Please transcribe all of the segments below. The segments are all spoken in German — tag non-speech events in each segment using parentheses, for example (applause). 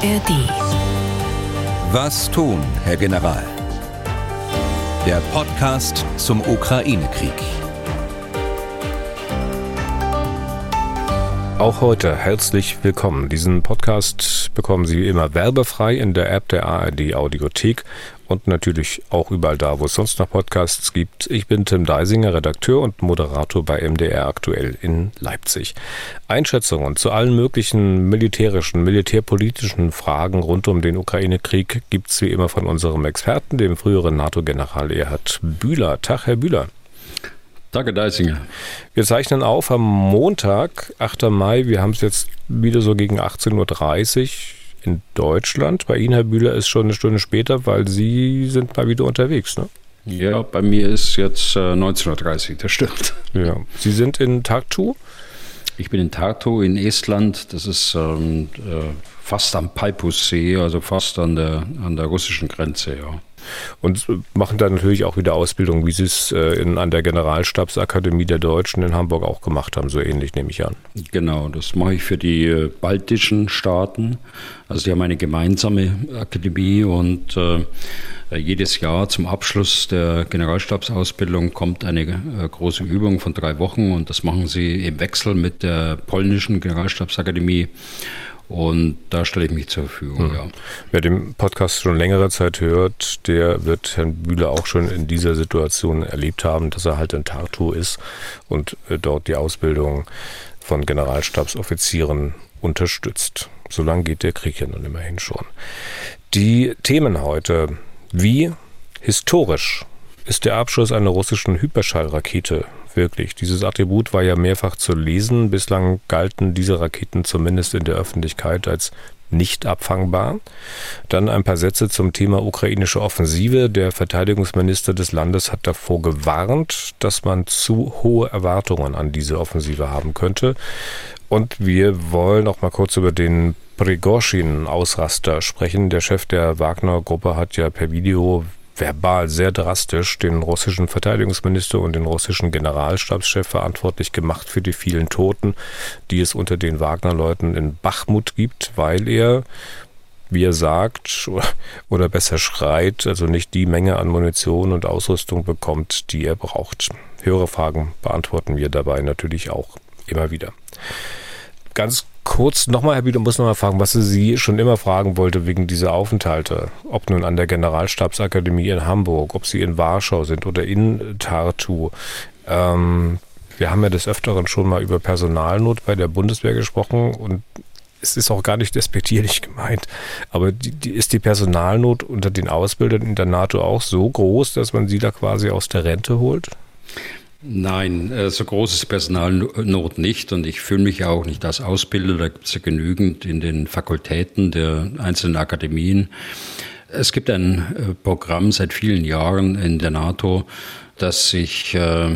ARD. Was tun, Herr General? Der Podcast zum Ukraine-Krieg. Auch heute herzlich willkommen. Diesen Podcast bekommen Sie wie immer werbefrei in der App der ARD Audiothek und natürlich auch überall da, wo es sonst noch Podcasts gibt. Ich bin Tim Deisinger, Redakteur und Moderator bei MDR aktuell in Leipzig. Einschätzungen zu allen möglichen militärischen, militärpolitischen Fragen rund um den Ukraine-Krieg gibt es wie immer von unserem Experten, dem früheren NATO-General Erhard Bühler. Tag, Herr Bühler. Danke, Deisinger. Wir zeichnen auf am Montag, 8. Mai. Wir haben es jetzt wieder so gegen 18.30 Uhr in Deutschland. Bei Ihnen, Herr Bühler, ist schon eine Stunde später, weil Sie sind mal wieder unterwegs, ne? Ja, bei mir ist jetzt äh, 19.30 Uhr, das stimmt. (laughs) Ja. Sie sind in Tartu? Ich bin in Tartu in Estland. Das ist ähm, äh, fast am Peipussee, also fast an der, an der russischen Grenze, ja. Und machen da natürlich auch wieder Ausbildung, wie Sie es äh, in, an der Generalstabsakademie der Deutschen in Hamburg auch gemacht haben, so ähnlich nehme ich an. Genau, das mache ich für die äh, baltischen Staaten. Also die haben eine gemeinsame Akademie und äh, jedes Jahr zum Abschluss der Generalstabsausbildung kommt eine äh, große Übung von drei Wochen und das machen sie im Wechsel mit der polnischen Generalstabsakademie. Und da stelle ich mich zur Verfügung. Hm. Ja. Wer den Podcast schon längere Zeit hört, der wird Herrn Bühler auch schon in dieser Situation erlebt haben, dass er halt in Tartu ist und äh, dort die Ausbildung von Generalstabsoffizieren unterstützt. So lange geht der Krieg ja nun immerhin schon. Die Themen heute. Wie historisch ist der Abschuss einer russischen Hyperschallrakete wirklich. Dieses Attribut war ja mehrfach zu lesen. Bislang galten diese Raketen zumindest in der Öffentlichkeit als nicht abfangbar. Dann ein paar Sätze zum Thema ukrainische Offensive. Der Verteidigungsminister des Landes hat davor gewarnt, dass man zu hohe Erwartungen an diese Offensive haben könnte. Und wir wollen auch mal kurz über den Prigorschin-Ausraster sprechen. Der Chef der Wagner-Gruppe hat ja per Video verbal sehr drastisch den russischen Verteidigungsminister und den russischen Generalstabschef verantwortlich gemacht für die vielen Toten, die es unter den Wagner-Leuten in Bachmut gibt, weil er wie er sagt (laughs) oder besser schreit, also nicht die Menge an Munition und Ausrüstung bekommt, die er braucht. Höhere Fragen beantworten wir dabei natürlich auch immer wieder. Ganz kurz nochmal, Herr Bieder, muss nochmal fragen, was Sie schon immer fragen wollte wegen dieser Aufenthalte. Ob nun an der Generalstabsakademie in Hamburg, ob Sie in Warschau sind oder in Tartu. Ähm, wir haben ja des Öfteren schon mal über Personalnot bei der Bundeswehr gesprochen und es ist auch gar nicht despektierlich (laughs) gemeint, aber die, die, ist die Personalnot unter den Ausbildern in der NATO auch so groß, dass man sie da quasi aus der Rente holt? Nein, äh, so groß ist Personalnot nicht und ich fühle mich auch nicht als Ausbilder. Da gibt es ja genügend in den Fakultäten der einzelnen Akademien. Es gibt ein äh, Programm seit vielen Jahren in der NATO, dass sich äh,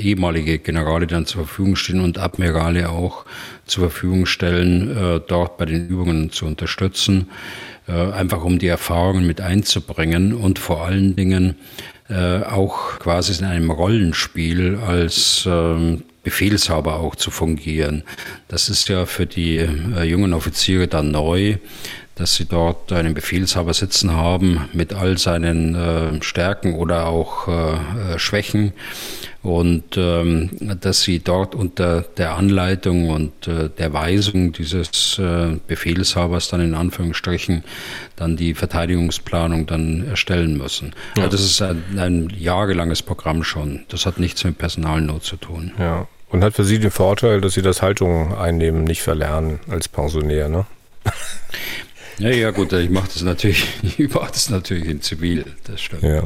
ehemalige Generale dann zur Verfügung stehen und Admirale auch zur Verfügung stellen, äh, dort bei den Übungen zu unterstützen, äh, einfach um die Erfahrungen mit einzubringen und vor allen Dingen äh, auch quasi in einem Rollenspiel als ähm, Befehlshaber auch zu fungieren. Das ist ja für die äh, jungen Offiziere dann neu, dass sie dort einen Befehlshaber sitzen haben mit all seinen äh, Stärken oder auch äh, äh Schwächen und ähm, dass sie dort unter der Anleitung und äh, der Weisung dieses äh, Befehlshabers dann in Anführungsstrichen dann die Verteidigungsplanung dann erstellen müssen. Ja. Also das ist ein, ein jahrelanges Programm schon. Das hat nichts mit Personalnot zu tun. Ja. Und hat für Sie den Vorteil, dass Sie das Haltung einnehmen nicht verlernen als Pensionär, ne? Ja, ja, gut, ich mache das natürlich, (laughs) ich mache das natürlich in Zivil, das stimmt. Ja.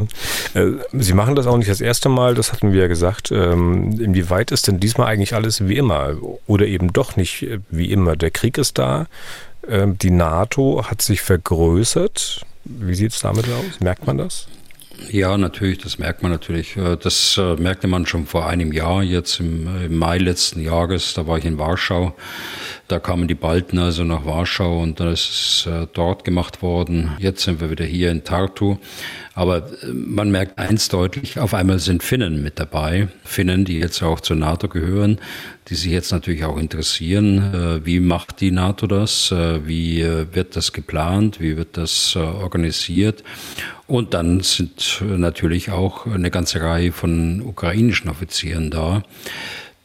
Äh, Sie machen das auch nicht das erste Mal, das hatten wir ja gesagt. Ähm, inwieweit ist denn diesmal eigentlich alles wie immer oder eben doch nicht wie immer? Der Krieg ist da, ähm, die NATO hat sich vergrößert. Wie sieht es damit aus? Merkt man das? Ja, natürlich, das merkt man natürlich. Äh, das äh, merkte man schon vor einem Jahr, jetzt im, Mai letzten Jahres, da war ich in Warschau. Da kamen die Balten also nach Warschau und dann ist es äh, dort gemacht worden. Jetzt sind wir wieder hier in Tartu. Aber man merkt eins deutlich, auf einmal sind Finnen mit dabei. Finnen, die jetzt auch zur NATO gehören, die sich jetzt natürlich auch interessieren. Wie macht die NATO das? Wie wird das geplant? Wie wird das organisiert? Und dann sind natürlich auch eine ganze Reihe von ukrainischen Offizieren da.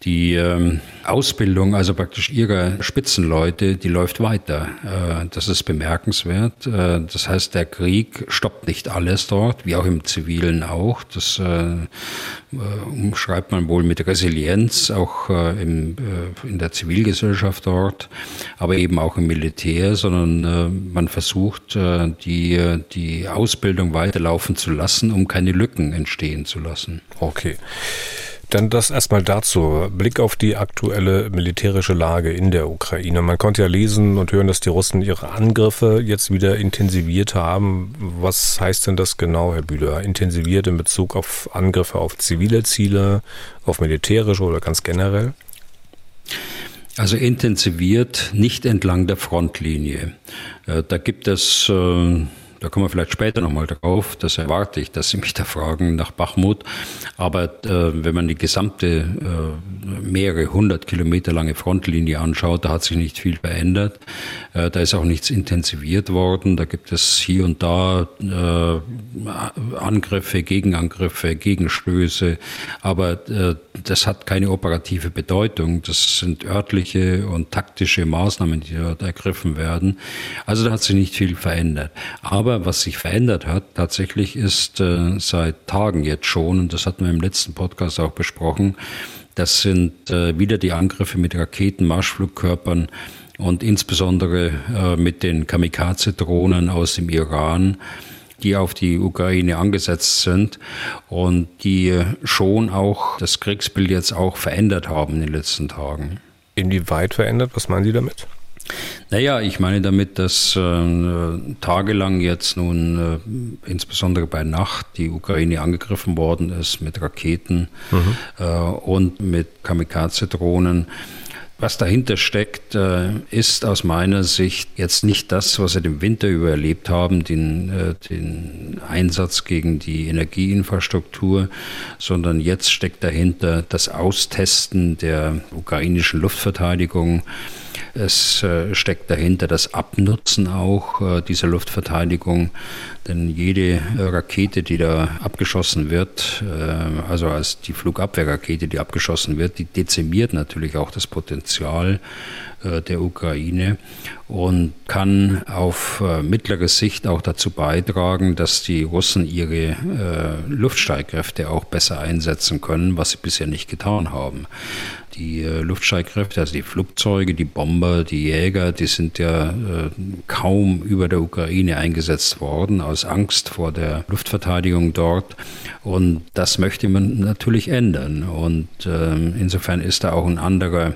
Die ähm, Ausbildung, also praktisch ihrer Spitzenleute, die läuft weiter. Äh, das ist bemerkenswert. Äh, das heißt, der Krieg stoppt nicht alles dort, wie auch im Zivilen auch. Das äh, umschreibt man wohl mit Resilienz, auch in der Zivilgesellschaft dort, aber eben auch im Militär, sondern man versucht, die, die Ausbildung weiterlaufen zu lassen, um keine Lücken entstehen zu lassen. Okay. Dann das erstmal dazu. Blick auf die aktuelle militärische Lage in der Ukraine. Man konnte ja lesen und hören, dass die Russen ihre Angriffe jetzt wieder intensiviert haben. Was heißt denn das genau, Herr Bühler? Intensiviert in Bezug auf Angriffe auf zivile Ziele, auf militärische oder ganz generell? Also intensiviert nicht entlang der Frontlinie. Äh, da gibt es äh, da kommen wir vielleicht später nochmal drauf. Das erwarte ich, dass Sie mich da fragen nach Bachmut. Aber äh, wenn man die gesamte äh, mehrere hundert Kilometer lange Frontlinie anschaut, da hat sich nicht viel verändert. Äh, da ist auch nichts intensiviert worden. Da gibt es hier und da äh, Angriffe, Gegenangriffe, Gegenstöße. Aber äh, das hat keine operative Bedeutung. Das sind örtliche und taktische Maßnahmen, die dort ergriffen werden. Also da hat sich nicht viel verändert. Aber aber was sich verändert hat, tatsächlich ist äh, seit Tagen jetzt schon, und das hatten wir im letzten Podcast auch besprochen, das sind äh, wieder die Angriffe mit Raketen, Marschflugkörpern und insbesondere äh, mit den Kamikaze-Drohnen aus dem Iran die auf die Ukraine angesetzt sind und die schon auch das Kriegsbild jetzt auch verändert haben in den letzten Tagen. Inwieweit verändert? Was meinen Sie damit? Naja, ich meine damit, dass äh, tagelang jetzt nun äh, insbesondere bei Nacht die Ukraine angegriffen worden ist mit Raketen mhm. äh, und mit Kamikaze-Drohnen. Was dahinter steckt, äh, ist aus meiner Sicht jetzt nicht das, was wir den Winter über erlebt haben, den, äh, den Einsatz gegen die Energieinfrastruktur, sondern jetzt steckt dahinter das Austesten der ukrainischen Luftverteidigung es äh, steckt dahinter das Abnutzen auch äh, dieser Luftverteidigung, denn jede äh, Rakete, die da abgeschossen wird, also als die Flugabwehrrakete, die abgeschossen wird, die dezimiert natürlich auch das Potenzial der Ukraine und kann auf mittlere Sicht auch dazu beitragen, dass die Russen ihre Luftstreitkräfte auch besser einsetzen können, was sie bisher nicht getan haben. Die äh, Luftstreitkräfte, also die Flugzeuge, die Bomber, die Jäger, die sind ja äh, kaum über der Ukraine eingesetzt worden, aus Angst vor der Luftverteidigung dort. Und das möchte man natürlich ändern. Und äh, insofern ist da auch ein anderer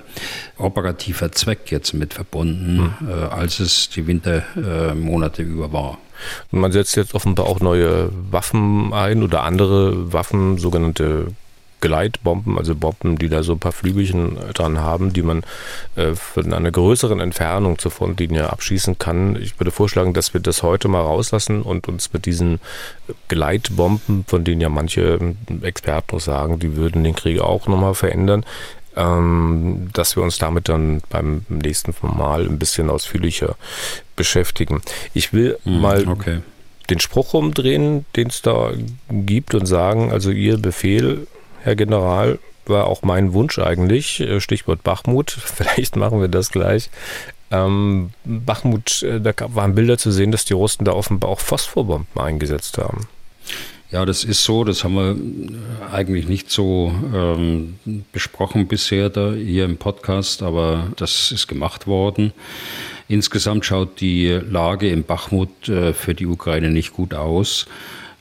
operativer Zweck jetzt mit verbunden, hm. äh, als es die Wintermonate über war. Man setzt jetzt offenbar auch neue Waffen ein oder andere Waffen, sogenannte Gleitbomben, also Bomben, die da so ein paar Flügelchen dran haben, die man äh, von einer größeren Entfernung zur Frontlinie abschießen kann. Ich würde vorschlagen, dass wir das heute mal rauslassen und uns mit diesen Gleitbomben, von denen ja manche Experten sagen, die würden den Krieg auch nochmal verändern, ähm, dass wir uns damit dann beim nächsten Mal ein bisschen ausführlicher beschäftigen. Ich will hm, mal okay. den Spruch umdrehen, den es da gibt und sagen, also Ihr Befehl Herr General, war auch mein Wunsch eigentlich. Äh, Stichwort Bachmut. (laughs) Vielleicht machen wir das gleich. Ähm, Bachmut, äh, da waren Bilder zu sehen, dass die Russen da offenbar auch Phosphorbomben eingesetzt haben. Ja, das ist so. Das haben wir äh, eigentlich nicht so ähm, besprochen bisher da hier im Podcast, aber das ist gemacht worden. Insgesamt schaut die Lage im Bachmut äh, für die Ukraine nicht gut aus.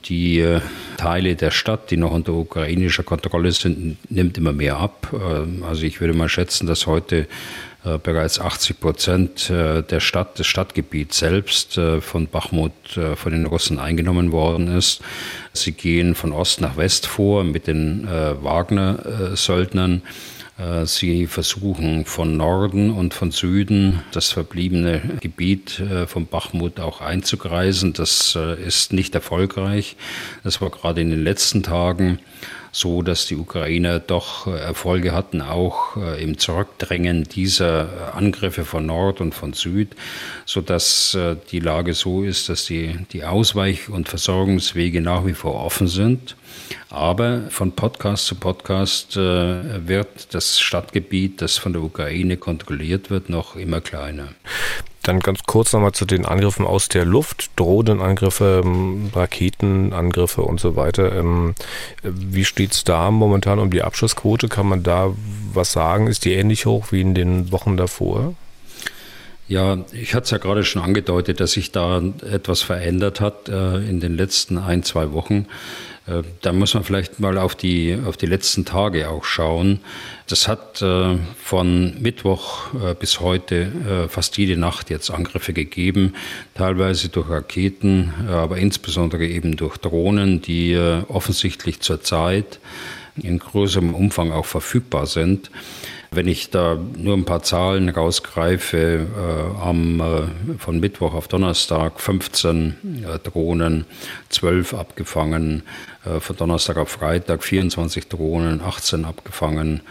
Die äh, Teile der Stadt, die noch unter ukrainischer Kontrolle sind, nimmt immer mehr ab. Ähm, also ich würde mal schätzen, dass heute äh, bereits 80 Prozent äh, der Stadt, des Stadtgebiets selbst von Bachmut von den Russen eingenommen worden ist. Sie gehen von Ost nach West vor mit den Wagner-Söldnern. Äh, sie versuchen von Norden und von Süden das verbliebene Gebiet äh, von Bachmut auch einzugreisen. Das äh, ist nicht erfolgreich. Das war gerade in den letzten Tagen so dass die Ukrainer doch Erfolge hatten, auch im Zurückdrängen dieser Angriffe von Nord und von Süd, so dass die Lage so ist, dass die, die Ausweich- und Versorgungswege nach wie vor offen sind. Aber von Podcast zu Podcast äh, wird das Stadtgebiet, das von der Ukraine kontrolliert wird, noch immer kleiner. Dann ganz kurz nochmal zu den Angriffen aus der Luft, Drohnenangriffe, ähm, Raketenangriffe und so weiter. Ähm, wie steht es da momentan um die Abschussquote? Kann man da was sagen? Ist die ähnlich hoch wie in den Wochen davor? Ja, ich hatte es ja gerade schon angedeutet, dass sich da etwas verändert hat äh, in den letzten ein, zwei Wochen. Äh, da muss man vielleicht mal auf die, auf die letzten Tage auch schauen. Das hat äh, von Mittwoch äh, bis heute fast jede Nacht jetzt Angriffe gegeben, teilweise durch Raketen, aber insbesondere eben durch Drohnen, die offensichtlich zurzeit in größerem Umfang auch verfügbar sind. Wenn ich da nur ein paar Zahlen rausgreife, äh, am, äh, von Mittwoch auf Donnerstag 15 äh, Drohnen, 12 abgefangen, äh, von Donnerstag auf Freitag 24 Drohnen, 18 abgefangen,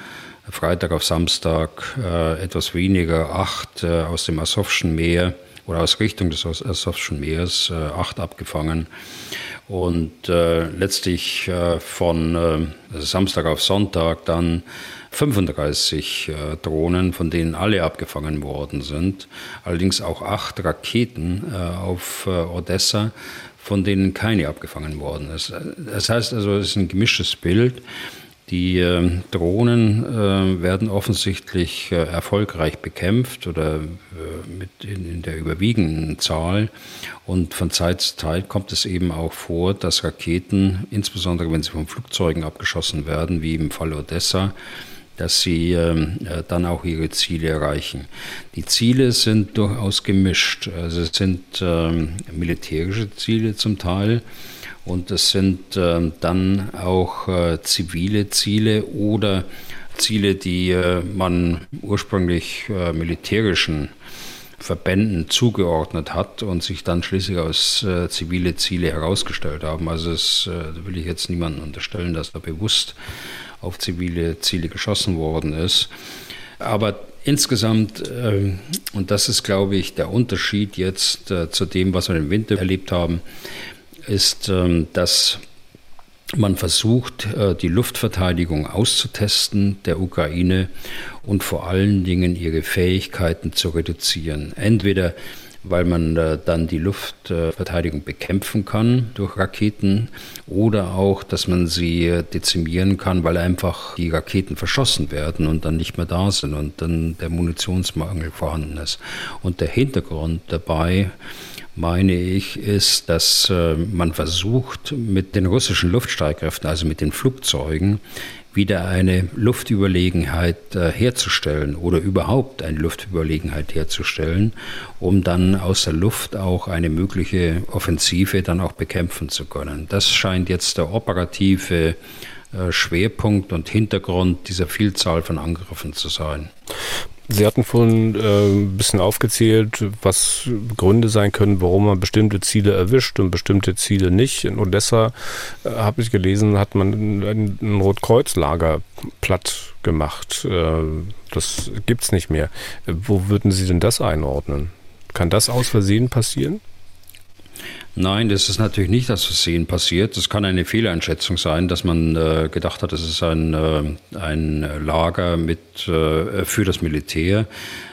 Freitag auf Samstag äh, etwas weniger, 8 äh, aus dem Asowschen Meer oder aus Richtung des Asowschen Meeres, 8 abgefangen. Und letztlich von Samstag auf Sonntag dann 35 äh, Drohnen, von denen alle abgefangen worden sind. Allerdings auch acht Raketen äh, auf äh, Odessa, von denen keine abgefangen worden ist. Das heißt also, es ist ein gemischtes Bild. Die äh, Drohnen äh, werden offensichtlich äh, erfolgreich bekämpft oder mit in, in, der überwiegenden Zahl. Und von Zeit zu Zeit kommt es eben auch vor, dass Raketen, insbesondere wenn sie von Flugzeugen abgeschossen werden, wie im Fall Odessa, dass sie ähm, äh, dann auch ihre Ziele erreichen. Die Ziele sind durchaus gemischt. Also es sind ähm, militärische Ziele zum Teil und es sind äh, dann auch äh, zivile Ziele oder Ziele, die äh, man ursprünglich äh, militärischen Verbänden zugeordnet hat und sich dann schließlich als äh, zivile Ziele herausgestellt haben. Also das äh, will ich jetzt niemandem unterstellen, dass da bewusst auf zivile Ziele geschossen worden ist. Aber insgesamt, äh, und das ist, glaube ich, der Unterschied jetzt äh, zu dem, was wir im Winter erlebt haben, ist, äh, dass man versucht, äh, die Luftverteidigung auszutesten der Ukraine und vor allen Dingen ihre Fähigkeiten zu reduzieren. Entweder weil man äh, dann die Luftverteidigung bekämpfen kann durch Raketen oder auch, dass man sie dezimieren kann, weil einfach die Raketen verschossen werden und dann nicht mehr da sind und dann der Munitionsmangel vorhanden ist. Und der Hintergrund dabei meine ich, ist, dass äh, man versucht, mit den russischen Luftstreitkräften, also mit den Flugzeugen, wieder eine Luftüberlegenheit äh, herzustellen oder überhaupt eine Luftüberlegenheit herzustellen, um dann aus der Luft auch eine mögliche Offensive dann auch bekämpfen zu können. Das scheint jetzt der operative äh, Schwerpunkt und Hintergrund dieser Vielzahl von Angriffen zu sein. Sie hatten vorhin äh, ein bisschen aufgezählt, was Gründe sein können, warum man bestimmte Ziele erwischt und bestimmte Ziele nicht. In Odessa äh, habe ich gelesen, hat man ein, ein Rotkreuzlager platt gemacht. Äh, das es nicht mehr. Wo würden Sie denn das einordnen? Kann das aus Versehen passieren? Nein, das ist natürlich nicht aus Versehen passiert. Das kann eine Fehleinschätzung sein, dass man äh, gedacht hat, es ist ein, äh, ein Lager mit, äh, für das Militär,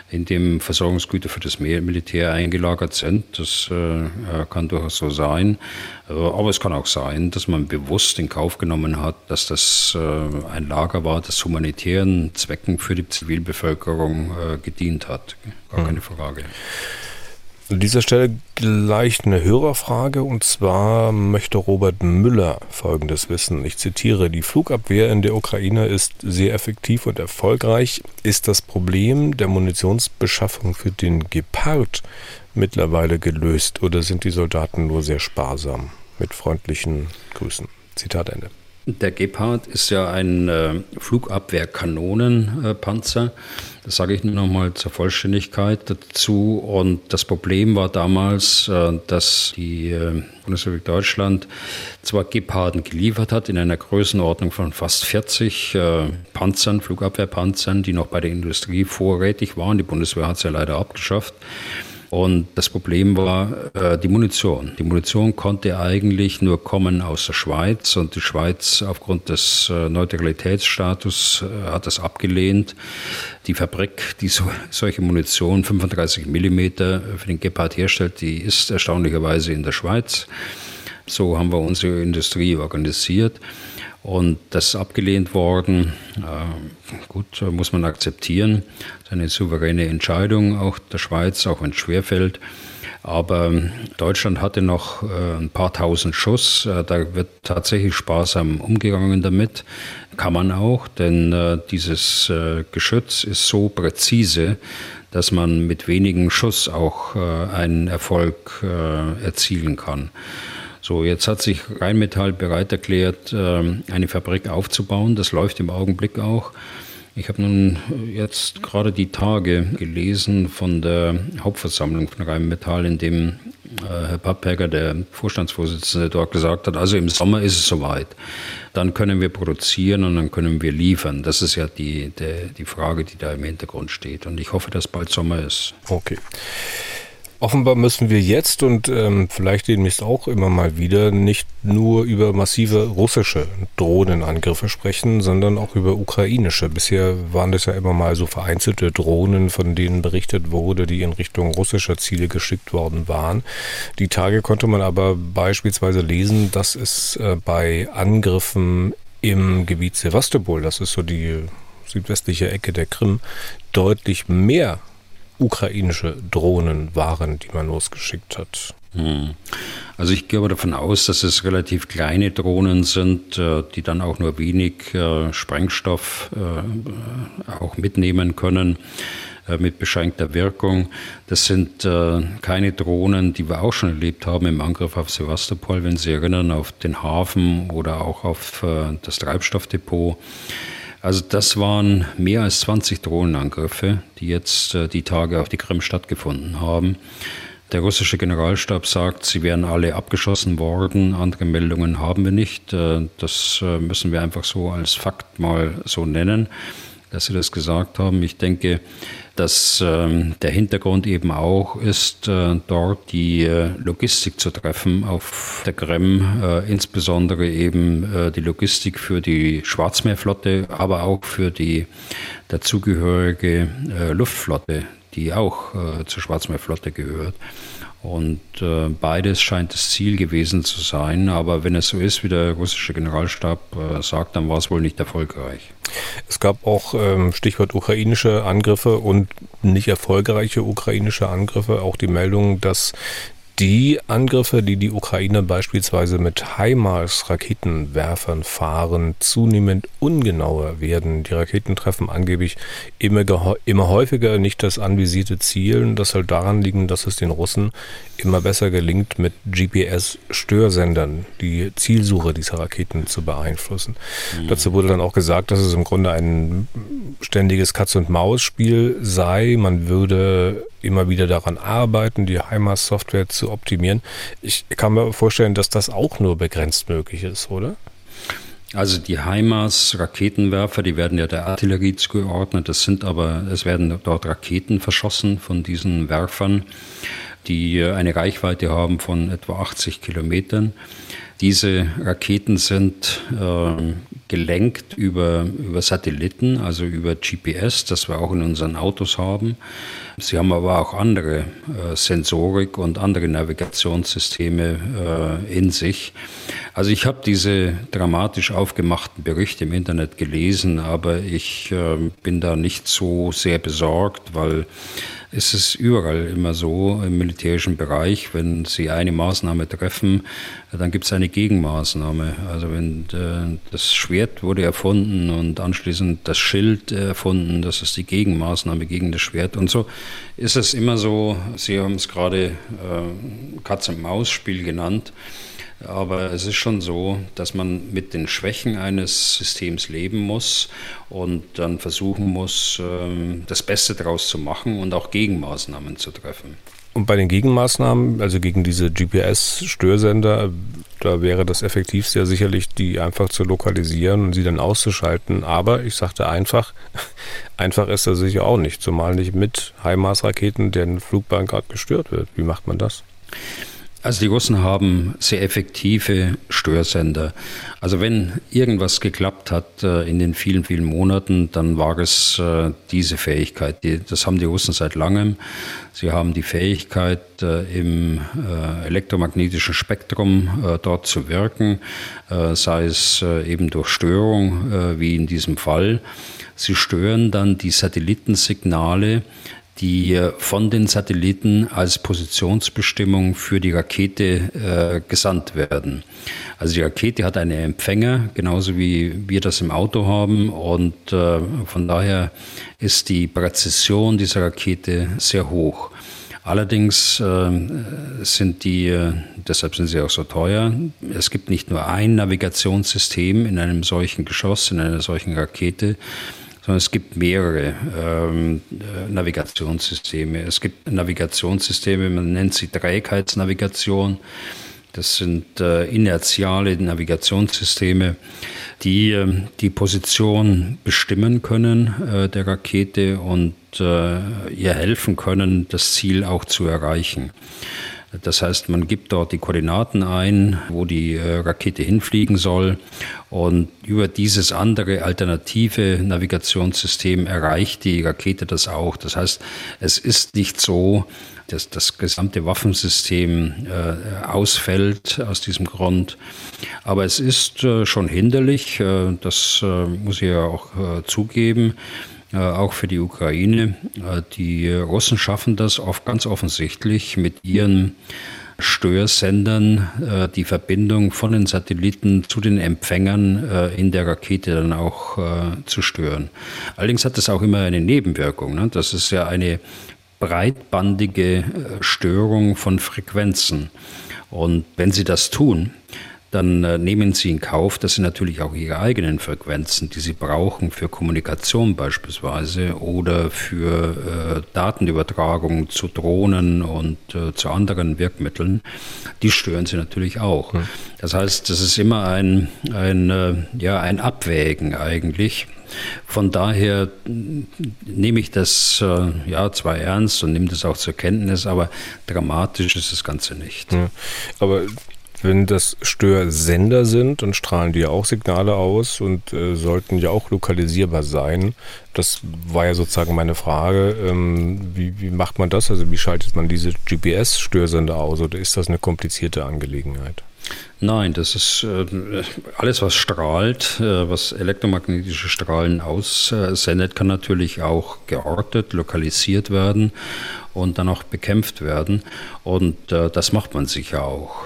in dem Versorgungsgüter für das Militär eingelagert sind. Das äh, kann durchaus so sein. Äh, aber es kann auch sein, dass man bewusst in Kauf genommen hat, dass das äh, ein Lager war, das humanitären Zwecken für die Zivilbevölkerung gedient hat. Gar hm. keine Frage. An dieser Stelle gleich eine Hörerfrage und zwar möchte Robert Müller Folgendes wissen. Ich zitiere, die Flugabwehr in der Ukraine ist sehr effektiv und erfolgreich. Ist das Problem der Munitionsbeschaffung für den Gepard mittlerweile gelöst oder sind die Soldaten nur sehr sparsam? Mit freundlichen Grüßen. Zitat Ende. Der Gepard ist ja ein äh, Flugabwehrkanonenpanzer. Das sage ich nur noch mal zur Vollständigkeit dazu. Und das Problem war damals, äh, dass die äh, Bundesrepublik Deutschland zwar Geparden geliefert hat in einer Größenordnung von fast 40 äh, Panzern, Flugabwehrpanzern, die noch bei der Industrie vorrätig waren. Die Bundeswehr hat es ja leider abgeschafft. Und das Problem war äh, die Munition. Die Munition konnte eigentlich nur kommen aus der Schweiz und die Schweiz aufgrund des äh, Neutralitätsstatus äh, hat das abgelehnt. Die Fabrik, die so, (laughs) solche Munition 35 Millimeter für den Gepard herstellt, die ist erstaunlicherweise in der Schweiz. So haben wir unsere Industrie organisiert. Und das ist abgelehnt worden. Äh, gut, muss man akzeptieren. Das ist eine souveräne Entscheidung auch der Schweiz, auch wenn es schwerfällt. Aber Deutschland hatte noch äh, ein paar tausend Schuss. Äh, da wird tatsächlich sparsam umgegangen damit. Kann man auch, denn dieses Geschütz ist so präzise, dass man mit wenigen Schuss auch einen Erfolg erzielen kann. So, jetzt hat sich Rheinmetall bereit erklärt, ähm, eine Fabrik aufzubauen. Das läuft im Augenblick auch. Ich habe nun jetzt gerade die Tage gelesen von der Hauptversammlung von Rheinmetall, in dem äh, Herr Pappberger, der Vorstandsvorsitzende, dort gesagt hat, also im Sommer ist es soweit. Dann können wir produzieren und dann können wir liefern. Das ist ja die, die, die Frage, die da im Hintergrund steht. Und ich hoffe, dass bald Sommer ist. Okay. Offenbar müssen wir jetzt und ähm, vielleicht demnächst auch immer mal wieder nicht nur über massive russische Drohnenangriffe sprechen, sondern auch über ukrainische. Bisher waren das ja immer mal so vereinzelte Drohnen, von denen berichtet wurde, die in Richtung russischer Ziele geschickt worden waren. Die Tage konnte man aber beispielsweise lesen, dass es äh, bei Angriffen im Gebiet Sevastopol, das ist so die südwestliche Ecke der Krim, deutlich mehr ukrainische Drohnen waren, die man losgeschickt hat. Hm. Also ich gehe aber davon aus, dass es relativ kleine Drohnen sind, äh, die dann auch nur wenig äh, Sprengstoff äh, auch mitnehmen können mit beschränkter Wirkung. Das sind keine Drohnen, die wir auch schon erlebt haben im Angriff auf Sevastopol, wenn Sie erinnern, auf den Hafen oder auch auf das Treibstoffdepot. Also das waren mehr als 20 Drohnenangriffe, die jetzt äh, die Tage auf die Krim stattgefunden haben. Der russische Generalstab sagt, sie wären alle abgeschossen worden. Andere Meldungen haben wir nicht. Äh, das äh, müssen wir einfach so als Fakt mal so nennen, dass sie das gesagt haben. Ich denke, dass ähm, der Hintergrund eben auch ist, äh, dort die äh, Logistik zu treffen auf der Krim, äh, insbesondere eben die Logistik für die Schwarzmeerflotte, aber auch für die dazugehörige Luftflotte, die auch zur Schwarzmeerflotte gehört. Und äh, beides scheint das Ziel gewesen zu sein. Aber wenn es so ist, wie der russische Generalstab äh, sagt, dann war es wohl nicht erfolgreich. Es gab auch ähm, Stichwort ukrainische Angriffe und nicht erfolgreiche ukrainische Angriffe. Auch die Meldung, dass die Angriffe, die die Ukrainer beispielsweise mit HIMARS-Raketenwerfern fahren, zunehmend ungenauer werden. Die Raketen treffen angeblich immer, immer häufiger nicht das anvisierte Ziel. Und das soll daran liegen, dass es den Russen immer besser gelingt, mit GPS-Störsendern die Zielsuche dieser Raketen zu beeinflussen. Mhm. Dazu wurde dann auch gesagt, dass es im Grunde ein ständiges Katz-und-Maus-Spiel sei. Man würde immer wieder daran arbeiten, die HIMARS-Software zu optimieren. Ich kann mir vorstellen, dass das auch nur begrenzt möglich ist, oder? Also die HIMARS-Raketenwerfer, die werden ja der Artillerie zugeordnet. Das sind aber, es werden dort Raketen verschossen von diesen Werfern, die eine Reichweite haben von etwa 80 Kilometern. Diese Raketen sind äh, gelenkt über, über Satelliten, also über GPS, das wir auch in unseren Autos haben. Sie haben aber auch andere äh, Sensorik und andere Navigationssysteme äh, in sich. Also ich habe diese dramatisch aufgemachten Berichte im Internet gelesen, aber ich äh, bin da nicht so sehr besorgt, weil es ist überall immer so im militärischen Bereich, wenn Sie eine Maßnahme treffen, dann gibt es eine Gegenmaßnahme. Also wenn äh, das Schwert wurde erfunden und anschließend das Schild erfunden, das ist die Gegenmaßnahme gegen das Schwert und so ist es immer so, Sie haben es gerade äh, Katz-und-Maus-Spiel genannt, Aber es ist schon so, dass man mit den Schwächen eines Systems leben muss und dann versuchen muss, ähm, das Beste daraus zu machen und auch Gegenmaßnahmen zu treffen. Und bei den Gegenmaßnahmen, also gegen diese GPS-Störsender, da wäre das effektivste ja sicherlich, die einfach zu lokalisieren und sie dann auszuschalten. Aber ich sagte einfach, (laughs) einfach ist das sicher auch nicht, zumal nicht mit HIMARS-Raketen, deren Flugbahn gerade gestört wird. Wie macht man das? Also die Russen haben sehr effektive Störsender. Also wenn irgendwas geklappt hat äh, in den vielen, vielen Monaten, dann war es äh, diese Fähigkeit. das haben die Russen seit langem. Sie haben die Fähigkeit, äh, im elektromagnetischen Spektrum dort zu wirken, sei es eben durch Störung, wie in diesem Fall. Sie stören dann die Satellitensignale, die von den Satelliten als Positionsbestimmung für die Rakete äh, gesandt werden. Also die Rakete hat einen Empfänger, genauso wie wir das im Auto haben. Und äh, von daher ist die Präzision dieser Rakete sehr hoch. Allerdings äh, sind die, äh, deshalb sind sie auch so teuer. Es gibt nicht nur ein Navigationssystem in einem solchen Geschoss, in einer solchen Rakete, sondern es gibt mehrere ähm, äh, Navigationssysteme. Es gibt Navigationssysteme, man nennt sie Trägheitsnavigation. Das sind äh, inertiale Navigationssysteme, die äh, die Position bestimmen können äh, der Rakete und äh, ihr helfen können, das Ziel auch zu erreichen. Das heißt, man gibt dort die Koordinaten ein, wo die äh, Rakete hinfliegen soll. Und über dieses andere alternative Navigationssystem erreicht die Rakete das auch. Das heißt, es ist nicht so, dass das gesamte Waffensystem äh, ausfällt aus diesem Grund. Aber es ist äh, schon hinderlich, äh, das äh, muss ich ja auch äh, zugeben. Äh, auch für die Ukraine. Äh, die Russen schaffen das oft ganz offensichtlich mit ihren Störsendern äh, die Verbindung von den Satelliten zu den Empfängern in der Rakete dann auch zu stören. Allerdings hat das auch immer eine Nebenwirkung. Ne? Das ist ja eine breitbandige Störung von Frequenzen. Und wenn sie das tun, dann äh, nehmen Sie in Kauf, dass Sie natürlich auch Ihre eigenen Frequenzen, die Sie brauchen für Kommunikation beispielsweise oder für äh, Datenübertragung zu Drohnen und äh, zu anderen Wirkmitteln, die stören Sie natürlich auch. Hm. Das heißt, das ist immer ein, ein, äh, ja, ein Abwägen eigentlich. Von daher nehme ich das äh, ja zwar ernst und nehme das auch zur Kenntnis, aber dramatisch ist das Ganze nicht. Ja, aber wenn das Störsender sind, dann strahlen die ja auch Signale aus und äh, sollten ja auch lokalisierbar sein. Das war ja sozusagen meine Frage. Ähm, wie, wie, macht man das? Also wie schaltet man diese GPS-Störsender aus oder ist das eine komplizierte Angelegenheit? Nein, das ist äh, alles, was strahlt, äh, was elektromagnetische Strahlen aussendet, kann natürlich auch geortet, lokalisiert werden und dann auch bekämpft werden. Und äh, das macht man sicher auch.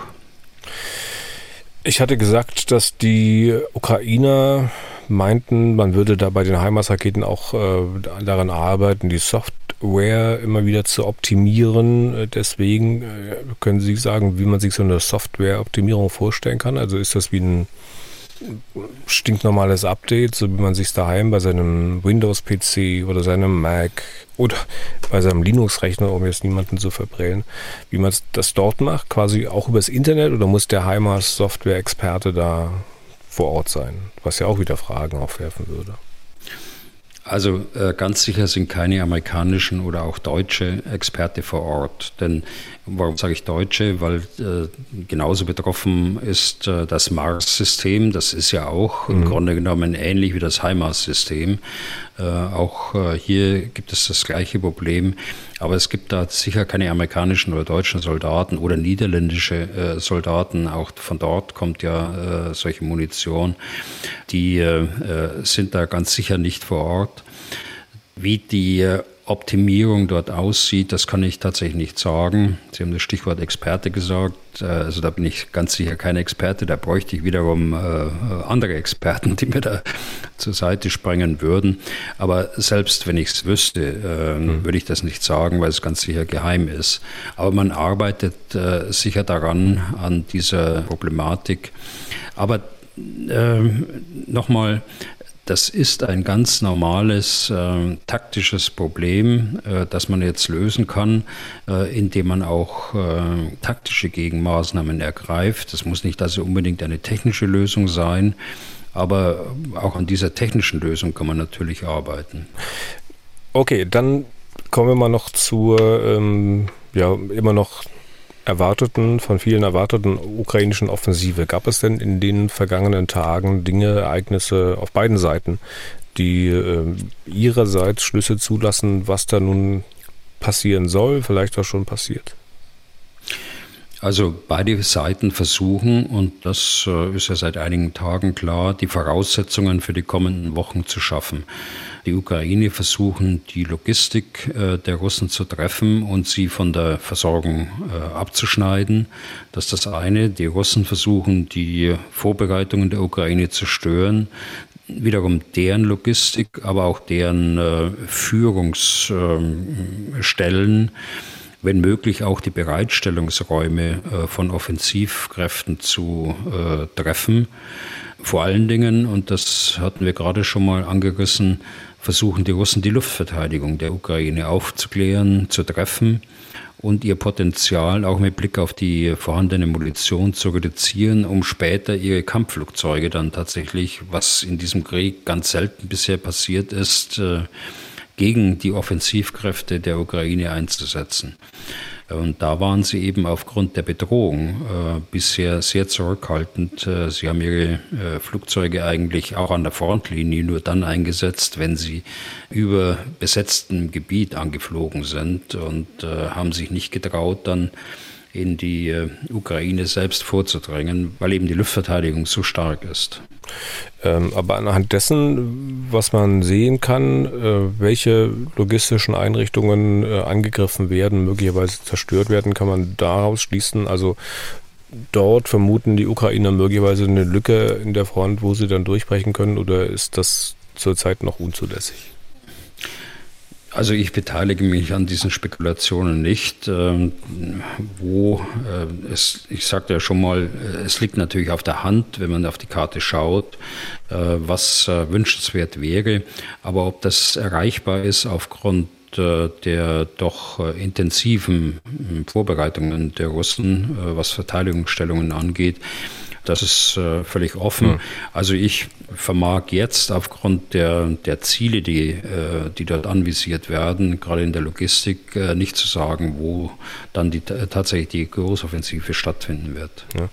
Ich hatte gesagt, dass die Ukrainer meinten, man würde da bei den HIMARS-Raketen auch äh, daran arbeiten, die Software immer wieder zu optimieren. Deswegen äh, können Sie sagen, wie man sich so eine Software-Optimierung vorstellen kann. Also ist das wie ein stinknormales Update, so wie man sich daheim bei seinem Windows-PC oder seinem Mac oder bei seinem Linux-Rechner, um jetzt niemanden zu verbrellen, wie man das dort macht, quasi auch übers Internet oder muss der HIMARS-Software-Experte da vor Ort sein, was ja auch wieder Fragen aufwerfen würde. Also äh, ganz sicher sind keine amerikanischen oder auch deutsche Experte vor Ort. Denn warum sage ich Deutsche? Weil äh, genauso betroffen ist äh, das Mars-System. Das ist ja auch mhm. im Grunde genommen ähnlich wie das HIMARS-System. Äh, auch äh, hier gibt es das gleiche Problem. Aber es gibt da sicher keine amerikanischen oder deutschen Soldaten oder niederländische äh, Soldaten. Auch von dort kommt ja solche Munition. Die sind da ganz sicher nicht vor Ort. Wie die Optimierung dort aussieht, das kann ich tatsächlich nicht sagen. Sie haben das Stichwort Experte gesagt. Äh, also da bin ich ganz sicher kein Experte. Da bräuchte ich wiederum äh, andere Experten, die mir da zur Seite springen würden. Aber selbst wenn ich es wüsste, äh, mhm. würde ich das nicht sagen, weil es ganz sicher geheim ist. Aber man arbeitet äh, sicher daran, an dieser Problematik. Aber äh, nochmal, das ist ein ganz normales äh, taktisches Problem, äh, das man jetzt lösen kann, äh, indem man auch äh, taktische Gegenmaßnahmen ergreift. Das muss nicht also unbedingt eine technische Lösung sein, aber auch an dieser technischen Lösung kann man natürlich arbeiten. Okay, dann kommen wir mal noch zur ähm, ja immer noch erwarteten, von vielen erwarteten ukrainischen Offensive. Gab es denn in den vergangenen Tagen Dinge, Ereignisse auf beiden Seiten, die äh, ihrerseits Schlüsse zulassen, was da nun passieren soll, vielleicht was schon passiert? Also beide Seiten versuchen, und das äh, ist ja seit einigen Tagen klar, die Voraussetzungen für die kommenden Wochen zu schaffen. Die Ukraine versuchen, die Logistik äh, der Russen zu treffen und sie von der Versorgung äh, abzuschneiden. Das ist das eine. Die Russen versuchen, die Vorbereitungen der Ukraine zu stören wiederum deren Logistik, aber auch deren Führungsstellen wenn möglich auch die Bereitstellungsräume äh, von Offensivkräften zu äh, treffen. Vor allen Dingen, und das hatten wir gerade schon mal angerissen, versuchen die Russen die Luftverteidigung der Ukraine aufzuklären, zu treffen und ihr Potenzial auch mit Blick auf die vorhandene Munition zu reduzieren, um später ihre Kampfflugzeuge dann tatsächlich, was in diesem Krieg ganz selten bisher passiert ist, äh, gegen die Offensivkräfte der Ukraine einzusetzen. Und da waren sie eben aufgrund der Bedrohung äh, bisher sehr zurückhaltend. Äh, sie haben ihre äh, Flugzeuge eigentlich auch an der Frontlinie nur dann eingesetzt, wenn sie über besetztem Gebiet angeflogen sind und äh, haben sich nicht getraut, dann in die äh, Ukraine selbst vorzudrängen, weil eben die Luftverteidigung so stark ist. Ähm, aber anhand dessen, was man sehen kann, äh, welche logistischen Einrichtungen äh, angegriffen werden, möglicherweise zerstört werden, kann man daraus schließen. Also dort vermuten die Ukrainer möglicherweise eine Lücke in der Front, wo sie dann durchbrechen können, oder ist das zurzeit noch unzulässig? Also ich beteilige mich an diesen Spekulationen nicht. Ähm, wo äh, es, ich sagte ja schon mal, äh, es liegt natürlich auf der Hand, wenn man auf die Karte schaut, äh, was wünschenswert wäre. Aber ob das erreichbar ist aufgrund der doch intensiven Vorbereitungen der Russen, was Verteidigungsstellungen angeht, das ist äh, völlig offen. Mhm. Also ich vermag jetzt aufgrund der, der Ziele, die, äh, die dort anvisiert werden, gerade in der Logistik, äh, nicht zu sagen, wo dann die, tatsächlich die Großoffensive stattfinden wird. Ja.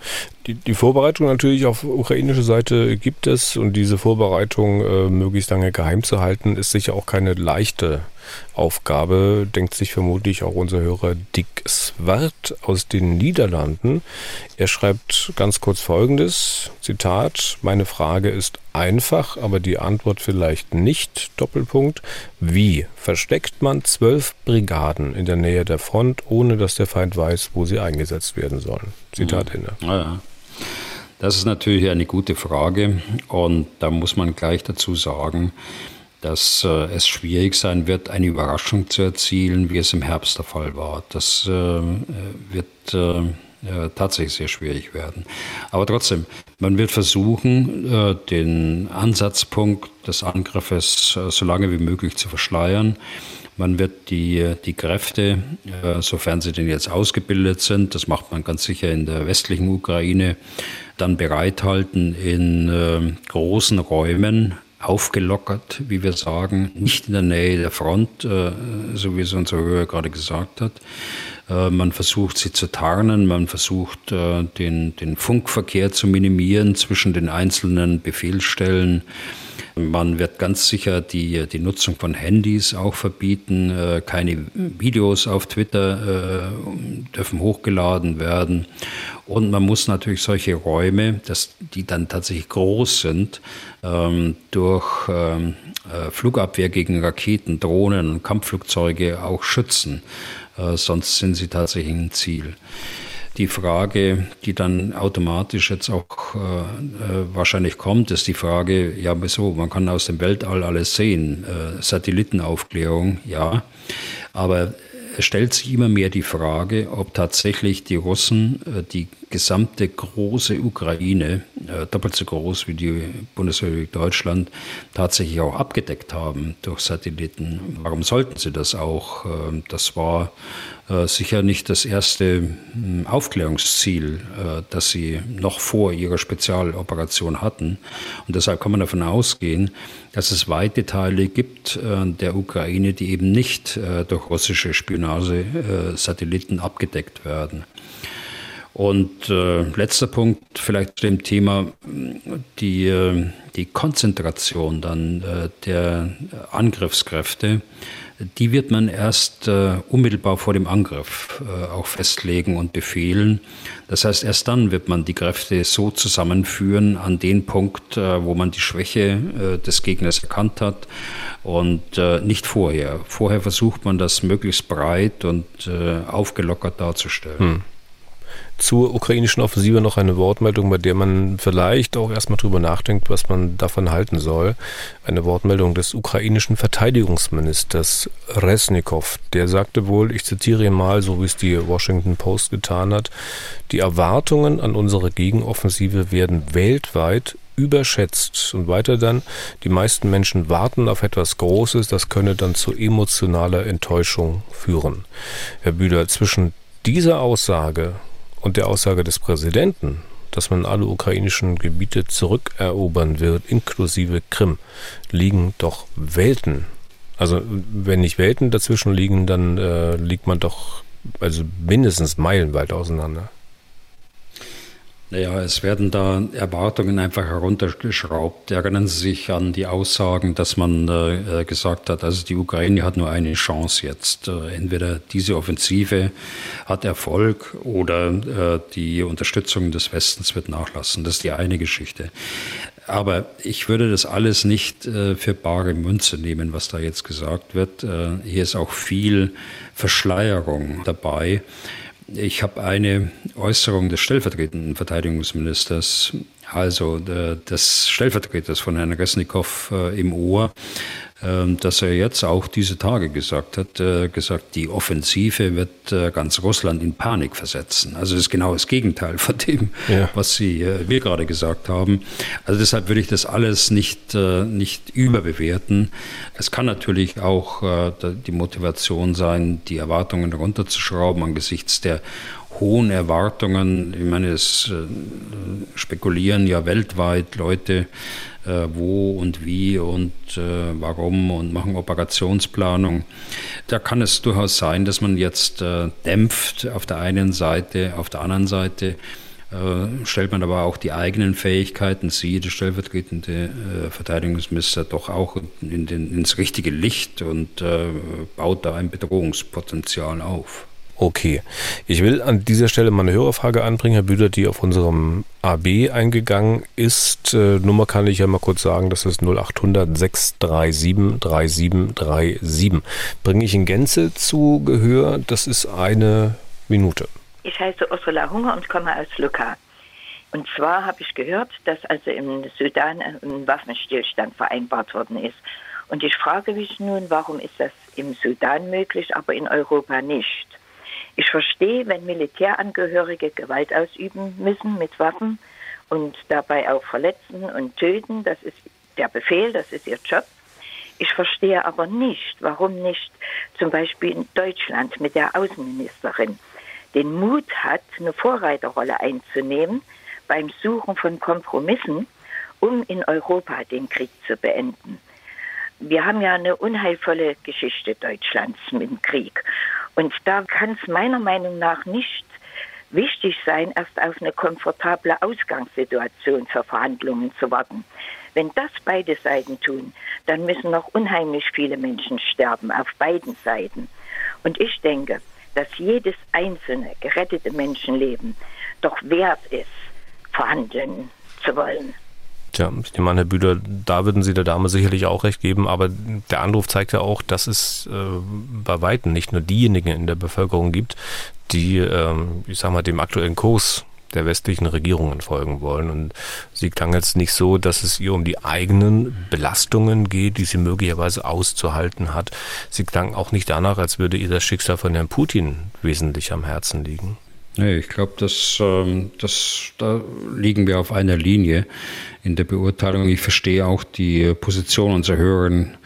Die, die Vorbereitung natürlich auf ukrainischer Seite gibt es und diese Vorbereitung äh, möglichst lange geheim zu halten, ist sicher auch keine leichte Aufgabe, denkt sich vermutlich auch unser Hörer Dick Swart aus den Niederlanden. Er schreibt ganz kurz folgendes, Zitat, meine Frage ist einfach, aber die Antwort vielleicht nicht, Doppelpunkt. Wie versteckt man zwölf Brigaden in der Nähe der Front, ohne dass der Feind weiß, wo sie eingesetzt werden sollen? Zitat mhm. Ende. Ja, Das ist natürlich eine gute Frage und da muss man gleich dazu sagen, dass äh, es schwierig sein wird, eine Überraschung zu erzielen, wie es im Herbst der Fall war. Das äh, wird äh, tatsächlich sehr schwierig werden. Aber trotzdem, man wird versuchen, äh, den Ansatzpunkt des Angriffes äh, so lange wie möglich zu verschleiern. Man wird die, die Kräfte, äh, sofern sie denn jetzt ausgebildet sind, das macht man ganz sicher in der westlichen Ukraine, dann bereithalten in großen Räumen, aufgelockert, wie wir sagen, nicht in der Nähe der Front, äh, so wie es unser Hörer gerade gesagt hat. Äh, man versucht sie zu tarnen, man versucht äh, den, den Funkverkehr zu minimieren zwischen den einzelnen Befehlsstellen. Man wird ganz sicher die, die Nutzung von Handys auch verbieten. Äh, keine Videos auf Twitter äh, dürfen hochgeladen werden. Und man muss natürlich solche Räume, dass die dann tatsächlich groß sind, ähm, durch ähm, äh, Flugabwehr gegen Raketen, Drohnen und Kampfflugzeuge auch schützen. Sonst sind sie tatsächlich ein Ziel die Frage, die dann automatisch jetzt auch äh, äh, wahrscheinlich kommt, ist die Frage, ja, wieso? Man kann aus dem Weltall alles sehen. Äh, Satellitenaufklärung, ja. Aber es stellt sich immer mehr die Frage, ob tatsächlich die Russen äh, die gesamte große Ukraine, äh, doppelt so groß wie die Bundesrepublik Deutschland, tatsächlich auch abgedeckt haben durch Satelliten. Warum sollten sie das auch? Ähm, das war sicher nicht das erste hm, Aufklärungsziel, das sie noch vor ihrer Spezialoperation hatten. Und deshalb kann man davon ausgehen, dass es weite Teile gibt äh, der Ukraine, die eben nicht äh, durch russische Spionage-Satelliten äh, abgedeckt werden. Und äh, letzter Punkt vielleicht zu dem Thema, die, äh, die Konzentration dann äh, der Angriffskräfte die wird man erst äh, unmittelbar vor dem Angriff äh, auch festlegen und befehlen. Das heißt, erst dann wird man die Kräfte so zusammenführen an den Punkt, äh, wo man die Schwäche äh, des Gegners erkannt hat und äh, nicht vorher. Vorher versucht man das möglichst breit und äh, aufgelockert darzustellen. Hm zur ukrainischen Offensive noch eine Wortmeldung, bei der man vielleicht auch erstmal drüber nachdenkt, was man davon halten soll. Eine Wortmeldung des ukrainischen Verteidigungsministers Resnikow. Der sagte wohl, ich zitiere ihn mal, so wie es die Washington Post getan hat, die Erwartungen an unsere Gegenoffensive werden weltweit überschätzt. Und weiter dann, die meisten Menschen warten auf etwas Großes, das könne dann zu emotionaler Enttäuschung führen. Herr Bühler, zwischen dieser Aussage und der Aussage des Präsidenten, dass man alle ukrainischen Gebiete zurückerobern wird, inklusive Krim, liegen doch Welten. Also wenn nicht Welten dazwischen liegen, dann äh, liegt man doch also mindestens meilenweit auseinander. Naja, es werden da Erwartungen einfach heruntergeschraubt. Erinnern Sie sich an die Aussagen, dass man äh, gesagt hat, also die Ukraine hat nur eine Chance jetzt. Äh, entweder diese Offensive hat Erfolg oder äh, die Unterstützung des Westens wird nachlassen. Das ist die eine Geschichte. Aber ich würde das alles nicht äh, für bare Münze nehmen, was da jetzt gesagt wird. Äh, hier ist auch viel Verschleierung dabei. Ich habe eine Äußerung des stellvertretenden Verteidigungsministers, also des Stellvertreters von Herrn Resnikow äh, im Ohr, dass er jetzt auch diese Tage gesagt hat, äh, gesagt, die Offensive wird äh, ganz Russland in Panik versetzen. Also das ist genau das Gegenteil von dem, ja. was Sie äh, wir gerade gesagt haben. Also deshalb würde ich das alles nicht, nicht überbewerten. Es kann natürlich auch die Motivation sein, die Erwartungen runterzuschrauben angesichts der hohen Erwartungen. Ich meine, es spekulieren ja weltweit Leute, äh, wo und wie und äh, warum und machen Operationsplanung. Da kann es durchaus sein, dass man jetzt äh, dämpft auf der einen Seite, auf der anderen Seite stellt man aber auch die eigenen Fähigkeiten, Sie, der stellvertretende Verteidigungsminister, doch auch in den, ins richtige Licht und baut da ein Bedrohungspotenzial auf. Okay. Ich will an dieser Stelle mal eine Hörerfrage anbringen, Herr Büder, die auf unserem AB eingegangen ist. Äh, Nummer kann ich ja mal kurz sagen, das ist 0800 637 3737. Bringe ich in Gänze zu Gehör, das ist eine Minute. Ich heiße Ursula Hunger und komme aus Luka. Und zwar habe ich gehört, dass also im Sudan ein Waffenstillstand vereinbart worden ist. Und ich frage mich nun, warum ist das im Sudan möglich, aber in Europa nicht? Ich verstehe, wenn Militärangehörige Gewalt ausüben müssen mit Waffen und dabei auch verletzen und töten. Das ist der Befehl, das ist ihr Job. Ich verstehe aber nicht, warum nicht zum Beispiel in Deutschland mit der Außenministerin den Mut hat, eine Vorreiterrolle einzunehmen beim Suchen von Kompromissen, um in Europa den Krieg zu beenden. Wir haben ja eine unheilvolle Geschichte Deutschlands mit dem Krieg. Und da kann es meiner Meinung nach nicht wichtig sein, erst auf eine komfortable Ausgangssituation für Verhandlungen zu warten. Wenn das beide Seiten tun, dann müssen noch unheimlich viele Menschen sterben, auf beiden Seiten. Und ich denke, dass jedes einzelne gerettete Menschenleben doch wert ist, verhandeln zu wollen. Tja, ich nehme an, Herr Bühler, da würden Sie der Dame sicherlich auch recht geben, aber der Anruf zeigt ja auch, dass es äh, bei Weitem nicht nur diejenigen in der Bevölkerung gibt, die, ähm, ich sag mal, dem aktuellen Kurs der westlichen Regierungen folgen wollen. Und sie klang jetzt nicht so, dass es ihr um die eigenen Belastungen geht, die sie möglicherweise auszuhalten hat. Sie klang auch nicht danach, als würde ihr das Schicksal von Herrn Putin wesentlich am Herzen liegen. Nee, ich glaube, das, ähm, das, da liegen wir auf einer Linie in der Beurteilung. Ich verstehe auch die Position unserer Hörerinnen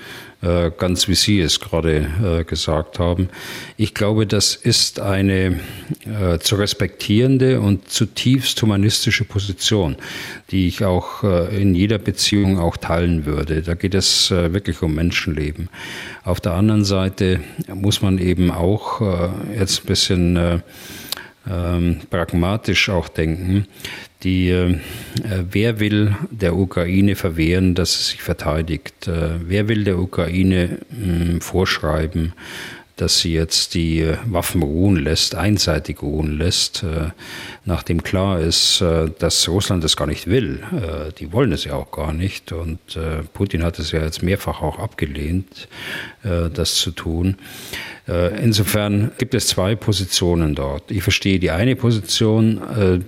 äh, ganz wie Sie es gerade äh, gesagt haben. Ich glaube, das ist eine äh, zu respektierende und zutiefst humanistische Position, die ich auch in jeder Beziehung auch teilen würde. Da geht es wirklich um Menschenleben. Auf der anderen Seite muss man eben auch jetzt ein bisschen ähm, pragmatisch auch denken. Die, äh, wer will der Ukraine verwehren, dass sie sich verteidigt? Äh, wer will der Ukraine mh, hm, vorschreiben, dass sie jetzt die äh, Waffen ruhen lässt, einseitig ruhen lässt, äh, nachdem klar ist, äh, dass Russland das gar nicht will. Die wollen es ja auch gar nicht und Putin hat es ja jetzt mehrfach auch abgelehnt, das zu tun. Insofern gibt es zwei Positionen dort. Ich verstehe die eine Position,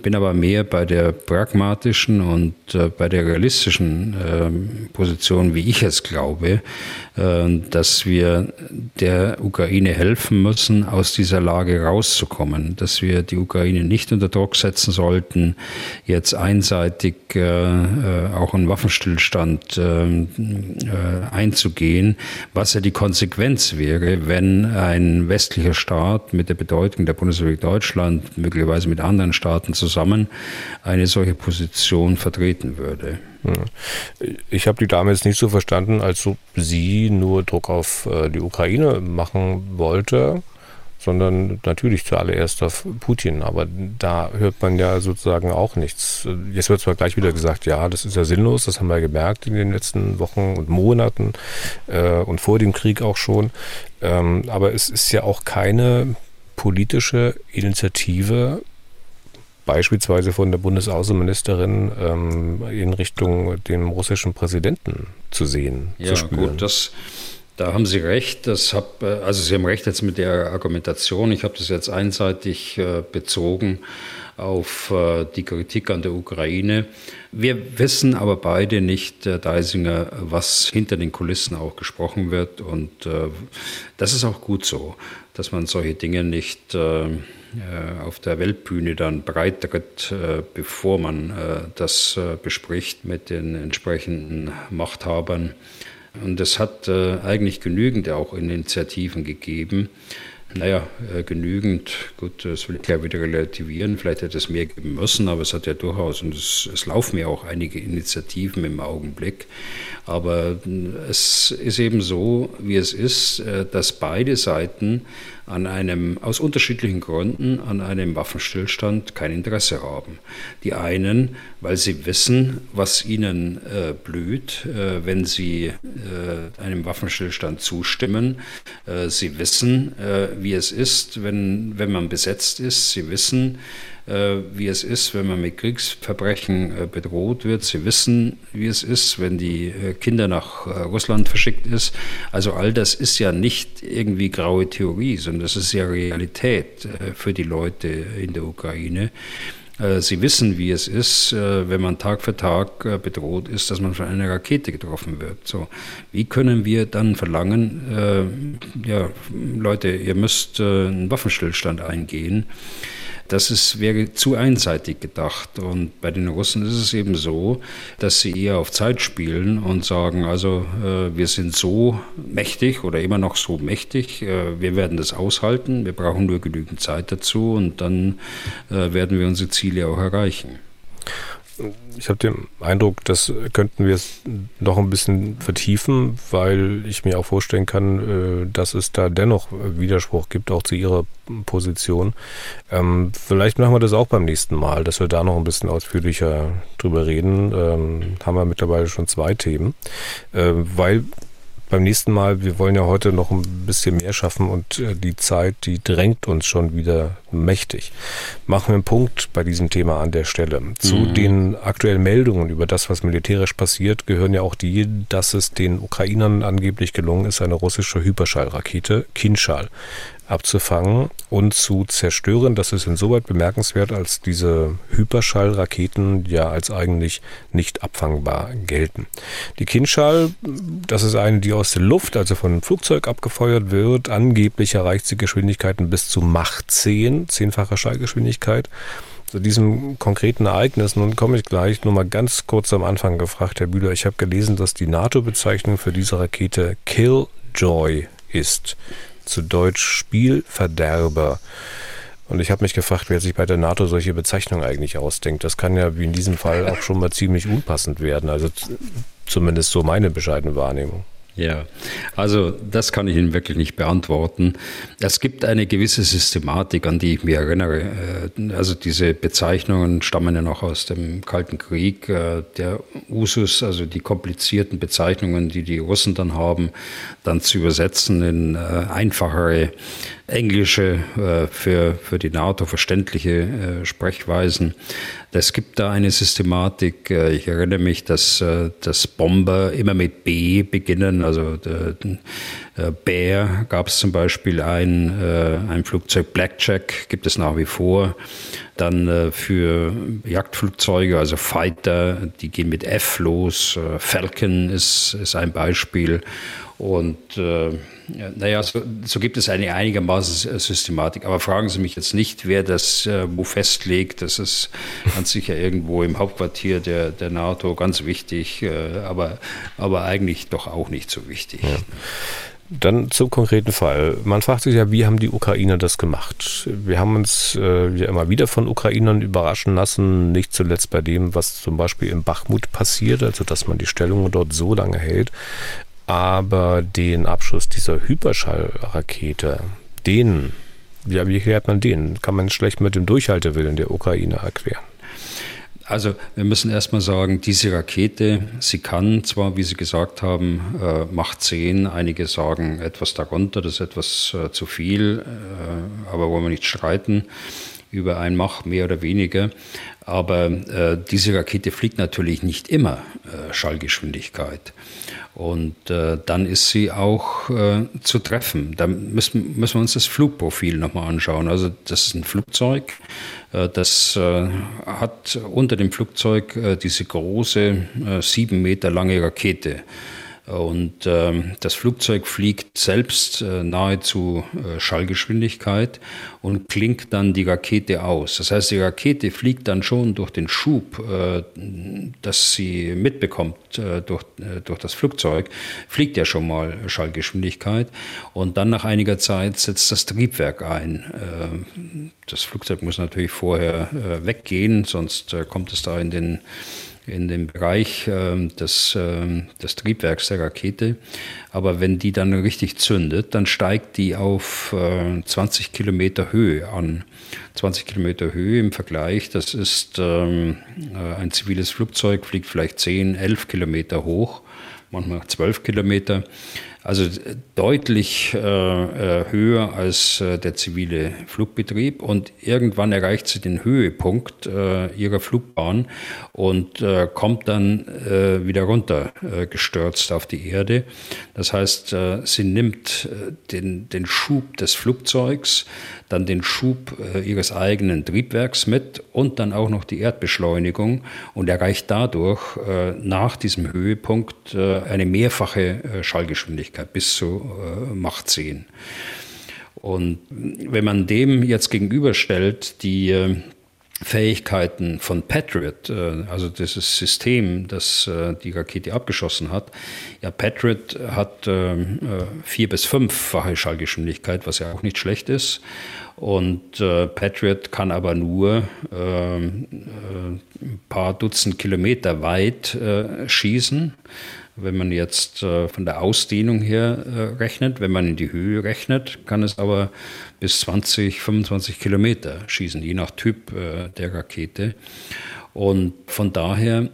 bin aber mehr bei der pragmatischen und bei der realistischen Position, wie ich es glaube, dass wir der Ukraine helfen müssen, aus dieser Lage rauszukommen, dass wir die Ukraine nicht unter Druck setzen sollten, jetzt einseitig äh, äh auch einen Waffenstillstand äh, äh, einzugehen, was ja die Konsequenz wäre, wenn ein westlicher Staat mit der Bedeutung der Bundesrepublik Deutschland, möglicherweise mit anderen Staaten zusammen, eine solche Position vertreten würde. Ich habe die Dame jetzt nicht so verstanden, als ob sie nur Druck auf äh, die Ukraine machen wollte, sondern natürlich zuallererst auf Putin. Aber da hört man ja sozusagen auch nichts. Jetzt wird zwar gleich wieder gesagt, ja, das ist ja sinnlos, das haben wir gemerkt in den letzten Wochen und Monaten äh, und vor dem Krieg auch schon. Ähm, aber es ist ja auch keine politische Initiative beispielsweise von der Bundesaußenministerin ähm, in Richtung dem russischen Präsidenten zu sehen, ja, zu spüren. Gut, das, da haben Sie recht. Das hab, äh, also Sie haben recht jetzt mit der Argumentation. Ich habe das jetzt einseitig äh, bezogen auf äh, die Kritik an der Ukraine. Wir wissen aber beide nicht, Herr Deisinger, was hinter den Kulissen auch gesprochen wird. Und das ist auch gut so, dass man solche Dinge nicht auf der Weltbühne dann breitritt, bevor man das bespricht mit den entsprechenden Machthabern. Und es hat eigentlich genügend auch Initiativen gegeben, naja, äh, genügend. Gut, das will ich ja wieder relativieren. Vielleicht hätte es mehr geben müssen, aber es hat ja durchaus, und es, es laufen ja auch einige Initiativen im Augenblick. Aber es ist eben so, wie es ist, äh, dass beide Seiten an einem, aus unterschiedlichen Gründen an einem Waffenstillstand kein Interesse haben. Die einen, weil sie wissen, was ihnen äh, blüht, äh, wenn sie äh, einem Waffenstillstand zustimmen. Äh, sie wissen, äh, wie es ist, wenn, wenn man besetzt ist. Sie wissen, wie es ist, wenn man mit Kriegsverbrechen äh, bedroht wird. Sie wissen, wie es ist, wenn die äh, Kinder nach Russland verschickt ist. Also all das ist ja nicht irgendwie graue Theorie, sondern das ist ja Realität für die Leute in der Ukraine. Sie wissen, wie es ist, wenn man Tag für Tag bedroht ist, dass man von einer Rakete getroffen wird. So, wie können wir dann verlangen, ja, Leute, ihr müsst einen Waffenstillstand eingehen? Das ist, wäre zu einseitig gedacht. Und bei den Russen ist es eben so, dass sie eher auf Zeit spielen und sagen, also äh, wir sind so mächtig oder immer noch so mächtig, äh, wir werden das aushalten, wir brauchen nur genügend Zeit dazu und dann äh, werden wir unsere Ziele auch erreichen. Ich habe den Eindruck, das könnten wir noch ein bisschen vertiefen, weil ich mir auch vorstellen kann, äh, dass es da dennoch Widerspruch gibt, auch zu Ihrer Position. Ähm, vielleicht machen wir das auch beim nächsten Mal, dass wir da noch ein bisschen ausführlicher drüber reden. Ähm, haben wir mittlerweile schon zwei Themen, äh, weil beim nächsten Mal, wir wollen ja heute noch ein bisschen mehr schaffen und äh, die Zeit, die drängt uns schon wieder mächtig. Machen wir einen Punkt bei diesem Thema an der Stelle. Zu mhm. den aktuellen Meldungen über das, was militärisch passiert, gehören ja auch die, dass es den Ukrainern angeblich gelungen ist, eine russische Hyperschallrakete Kinschal abzufangen und zu zerstören. Das ist insoweit bemerkenswert, als diese Hyperschallraketen ja als eigentlich nicht abfangbar gelten. Die Kinschall, das ist eine, die aus der Luft, also von einem Flugzeug abgefeuert wird. Angeblich erreicht sie Geschwindigkeiten bis zu Mach 10, zehnfache Schallgeschwindigkeit zu diesem konkreten Ereignis, nun komme ich gleich, nur mal ganz kurz am Anfang gefragt, Herr Bühler, ich habe gelesen, dass die NATO-Bezeichnung für diese Rakete Killjoy ist zu Deutsch Spielverderber. Und ich habe mich gefragt, wer sich bei der NATO solche Bezeichnungen eigentlich ausdenkt. Das kann ja wie in diesem Fall auch schon mal ziemlich unpassend werden. Also zumindest so meine bescheidene Wahrnehmung. Ja, also das kann ich Ihnen wirklich nicht beantworten. Es gibt eine gewisse Systematik, an die ich mich erinnere. Äh, also diese Bezeichnungen stammen ja noch aus dem Kalten Krieg. Äh, der Usus, also die komplizierten Bezeichnungen, die die Russen dann haben, dann zu übersetzen in äh, einfachere englische, für, für die NATO verständliche Sprechweisen. Es gibt da eine Systematik. Äh, ich erinnere mich, dass, äh, dass Bomber immer mit B beginnen. Also äh, Bear gab es zum Beispiel ein, ein Flugzeug Blackjack, gibt es nach wie vor. Dann für Jagdflugzeuge, also Fighter, die gehen mit F los. Falcon ist, ist ein Beispiel. Und äh, naja, so, so, gibt es eine einigermaßen Systematik. Aber fragen Sie mich jetzt nicht, wer das äh, wo festlegt. Das ist ganz sicher irgendwo im Hauptquartier der, der NATO ganz wichtig, äh, aber, aber eigentlich doch auch nicht so wichtig. Ja. Dann zum konkreten Fall. Man fragt sich ja, wie haben die Ukrainer das gemacht? Wir haben uns äh, ja immer wieder von Ukrainern überraschen lassen, nicht zuletzt bei dem, was zum Beispiel im Bachmut passiert, also dass man die Stellung dort so lange hält. Aber den Abschuss dieser Hyperschallrakete, den, ja, wie erklärt man den? Kann man schlecht mit dem Durchhaltewillen der Ukraine erklären. Also wir müssen erstmal sagen, diese Rakete, sie kann zwar, wie Sie gesagt haben, äh, Macht 10, einige sagen etwas darunter, das ist etwas äh, zu viel, äh, aber wollen wir nicht streiten über ein Mach mehr oder weniger. Aber äh, diese Rakete fliegt natürlich nicht immer äh, Schallgeschwindigkeit. Und äh, dann ist sie auch äh, zu treffen. Da müssen, müssen wir uns das Flugprofil nochmal anschauen. Also das ist ein Flugzeug, äh, das äh, hat unter dem Flugzeug diese große, sieben Meter lange Rakete. Und ähm, das Flugzeug fliegt selbst äh, nahezu äh, Schallgeschwindigkeit und klingt dann die Rakete aus. Das heißt, die Rakete fliegt dann schon durch den Schub, äh, das sie mitbekommt äh, durch, äh, durch das Flugzeug, fliegt ja schon mal Schallgeschwindigkeit. Und dann nach einiger Zeit setzt das Triebwerk ein. Äh, das Flugzeug muss natürlich vorher äh, weggehen, sonst kommt es da in den in dem Bereich äh, des, äh, des Triebwerks der Rakete. Aber wenn die dann richtig zündet, dann steigt die auf äh, 20 Kilometer Höhe an. 20 Kilometer Höhe im Vergleich, das ist ähm, äh, ein ziviles Flugzeug, fliegt vielleicht 10, 11 Kilometer hoch, manchmal 12 Kilometer. Also deutlich äh, äh, höher als äh, der zivile Flugbetrieb. Und irgendwann erreicht sie den Höhepunkt ihrer Flugbahn und kommt dann wieder runter gestürzt auf die Erde. Das heißt, sie nimmt den, den Schub des Flugzeugs, dann den Schub ihres eigenen Triebwerks mit und dann auch noch die Erdbeschleunigung und erreicht dadurch nach diesem Höhepunkt eine mehrfache Schallgeschwindigkeit. Geschwindigkeit bis zu äh, Macht 10. Und wenn man dem jetzt gegenüberstellt, die, äh, Fähigkeiten von Patriot, äh, also dieses System, das äh, die Rakete abgeschossen hat. Ja, Patriot hat ähm, äh, vier bis fünffache Schallgeschwindigkeit, was ja auch nicht schlecht ist. Und Patriot kann aber nur ähm, ein paar Dutzend Kilometer weit schießen. Wenn man jetzt äh, von der Ausdehnung her äh, rechnet, wenn man in die Höhe rechnet, kann es aber bis 20, 25 Kilometer schießen, je nach Typ äh, der Rakete. Und von daher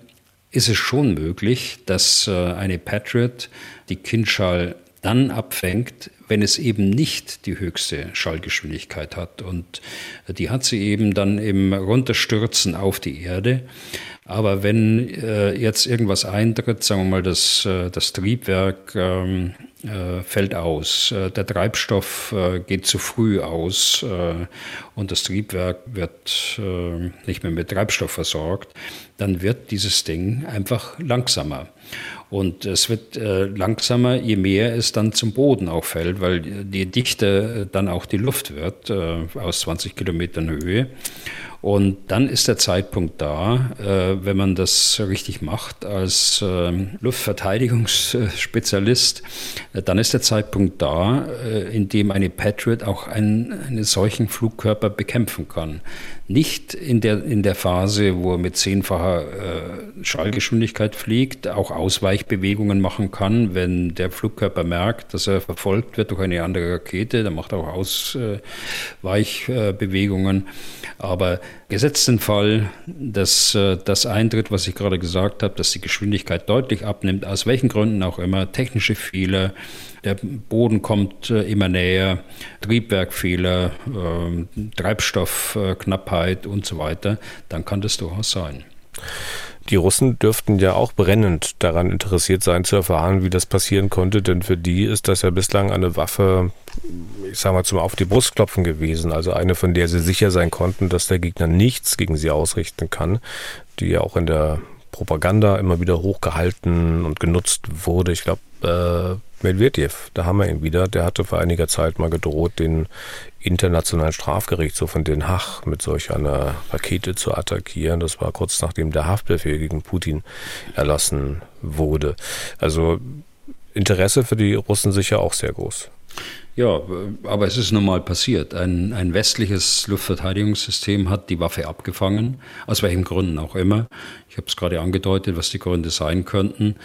ist es schon möglich, dass eine Patriot die Kindschall dann abfängt, wenn es eben nicht die höchste Schallgeschwindigkeit hat. Und die hat sie eben dann im Runterstürzen auf die Erde. Aber wenn äh, jetzt irgendwas eintritt, sagen wir mal, das, äh, das Triebwerk ähm, äh, fällt aus, äh, der Treibstoff äh, geht zu früh aus und das Triebwerk wird nicht mehr mit Treibstoff versorgt, dann wird dieses Ding einfach langsamer. Und es wird äh, langsamer, je mehr es dann zum Boden auch fällt, weil die Dichte dann auch die Luft wird äh, aus 20 Kilometern Höhe. Und dann ist der Zeitpunkt da, äh, wenn man das richtig macht als äh, Luftverteidigungsspezialist, äh, dann ist der Zeitpunkt da, äh, in dem eine Patriot auch einen, einen solchen Flugkörper bekämpfen kann. Nicht in der, in der Phase, wo er mit zehnfacher äh, Schallgeschwindigkeit fliegt, auch Ausweichbewegungen machen kann, wenn der Flugkörper merkt, dass er verfolgt wird durch eine andere Rakete, dann macht er auch Ausweichbewegungen. Aber gesetzt den Fall, dass äh, das eintritt, was ich gerade gesagt habe, dass die Geschwindigkeit deutlich abnimmt, aus welchen Gründen auch immer, technische Fehler, der Boden kommt äh, immer näher, Triebwerkfehler, ähm, Treibstoffknappheit und so weiter, dann kann das durchaus sein. Die Russen dürften ja auch brennend daran interessiert sein, zu erfahren, wie das passieren konnte, denn für die ist das ja bislang eine Waffe, ich sag mal, zum Auf die Brust klopfen gewesen. Also eine, von der sie sicher sein konnten, dass der Gegner nichts gegen sie ausrichten kann, die ja auch in der Propaganda immer wieder hochgehalten und genutzt wurde. Ich glaube, äh, Medvedev, da haben wir ihn wieder, der hatte vor einiger Zeit mal gedroht, den Internationalen Strafgerichtshof in Den Haag mit solch einer Rakete zu attackieren. Das war kurz nachdem der Haftbefehl gegen Putin erlassen wurde. Also Interesse für die Russen sicher auch sehr groß. Ja, aber es ist nun mal passiert. Ein, ein westliches Luftverteidigungssystem hat die Waffe abgefangen, aus welchen Gründen auch immer. Ich habe es gerade angedeutet, was die Gründe sein könnten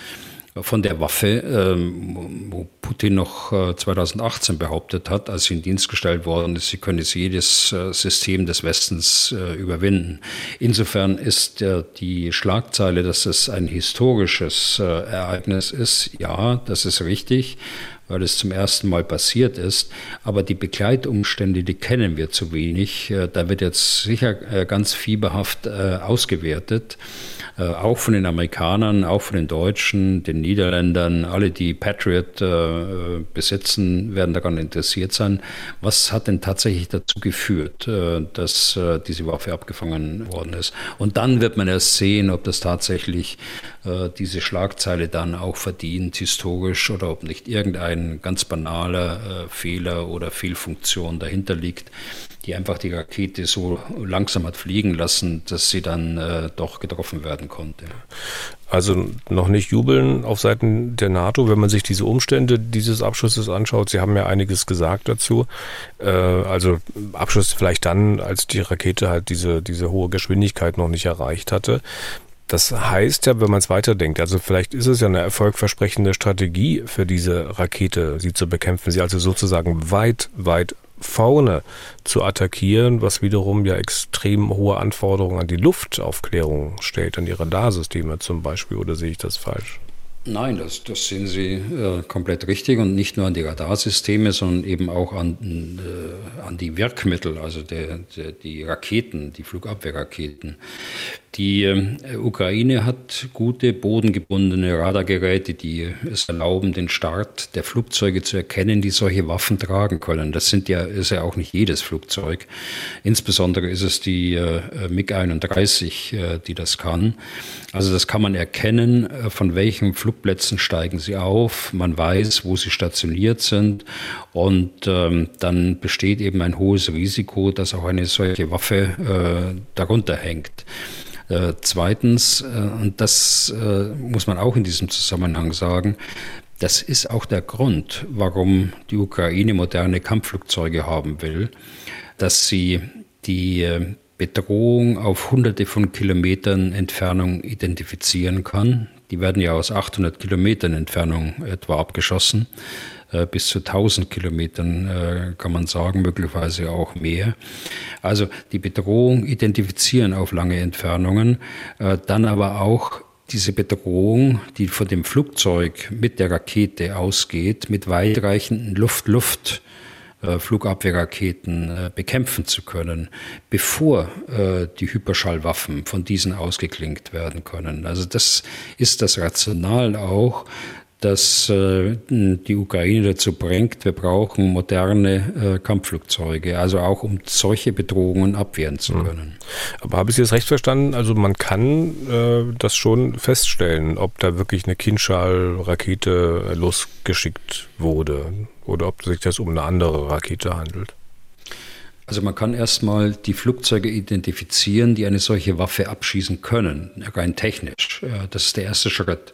von der Waffe, ähm, wo Putin noch 2018 äh, behauptet hat, als sie in Dienst gestellt worden ist, sie könne jedes äh, System des Westens äh, überwinden. Insofern ist die Schlagzeile, dass es ein historisches Ereignis ist, ja, das ist richtig weil es zum ersten Mal passiert ist. Aber die Begleitumstände, die kennen wir zu wenig. Da wird jetzt sicher ganz fieberhaft ausgewertet. Äh, auch von den Amerikanern, auch von den Deutschen, den Niederländern, alle, die Patriot äh, besitzen, werden daran interessiert sein. Was hat denn tatsächlich dazu geführt, äh, dass äh, diese Waffe abgefangen worden ist? Und dann wird man erst sehen, ob das tatsächlich äh, diese Schlagzeile dann auch verdient, historisch, oder ob nicht irgendein ganz banaler äh, Fehler oder Fehlfunktion dahinter liegt die einfach die Rakete so langsam hat fliegen lassen, dass sie dann äh, doch getroffen werden konnte. Also noch nicht jubeln auf Seiten der NATO, wenn man sich diese Umstände dieses Abschusses anschaut. Sie haben ja einiges gesagt dazu. Äh, also Abschuss vielleicht dann, als die Rakete halt diese, diese hohe Geschwindigkeit noch nicht erreicht hatte. Das heißt ja, wenn man es weiterdenkt, also vielleicht ist es ja eine erfolgversprechende Strategie für diese Rakete, sie zu bekämpfen, sie also sozusagen weit, weit vorne zu attackieren, was wiederum ja extrem hohe Anforderungen an die Luftaufklärung stellt, an die Radarsysteme zum Beispiel, oder sehe ich das falsch? Nein, das, das sehen Sie äh, komplett richtig und nicht nur an die Radarsysteme, sondern eben auch an, äh, an die Wirkmittel, also der, der, die Raketen, die Flugabwehrraketen. Die äh, Ukraine hat gute bodengebundene Radargeräte, die es erlauben, den Start der Flugzeuge zu erkennen, die solche Waffen tragen können. Das sind ja, ist ja auch nicht jedes Flugzeug. Insbesondere ist es die äh, MiG-31, äh, die das kann. Also das kann man erkennen, äh, von Flugzeug Flugplätzen steigen sie auf, man weiß, wo sie stationiert sind und ähm, dann besteht eben ein hohes Risiko, dass auch eine solche Waffe äh, darunter hängt. Äh, zweitens, äh, und das äh, muss man auch in diesem Zusammenhang sagen, das ist auch der Grund, warum die Ukraine moderne Kampfflugzeuge haben will, dass sie die äh, Bedrohung auf hunderte von Kilometern Entfernung identifizieren kann. Die werden ja aus 800 Kilometern Entfernung etwa abgeschossen. Äh, bis zu 1000 Kilometern äh, kann man sagen, möglicherweise auch mehr. Also die Bedrohung identifizieren auf lange Entfernungen, äh, dann aber auch diese Bedrohung, die von dem Flugzeug mit der Rakete ausgeht, mit weitreichenden Luft-Luft- äh, Flugabwehrraketen äh, bekämpfen zu können, bevor äh, die Hyperschallwaffen von diesen ausgeklinkt werden können. Also das ist das Rational auch, das äh, die Ukraine dazu bringt, wir brauchen moderne äh, Kampfflugzeuge, also auch um solche Bedrohungen abwehren zu hm. können. Aber habe ich Sie das recht verstanden? Also man kann äh, das schon feststellen, ob da wirklich eine Kinschal-Rakete losgeschickt wurde oder ob sich das um eine andere Rakete handelt. Also man kann erstmal die Flugzeuge identifizieren, die eine solche Waffe abschießen können, rein technisch. Das ist der erste Schritt.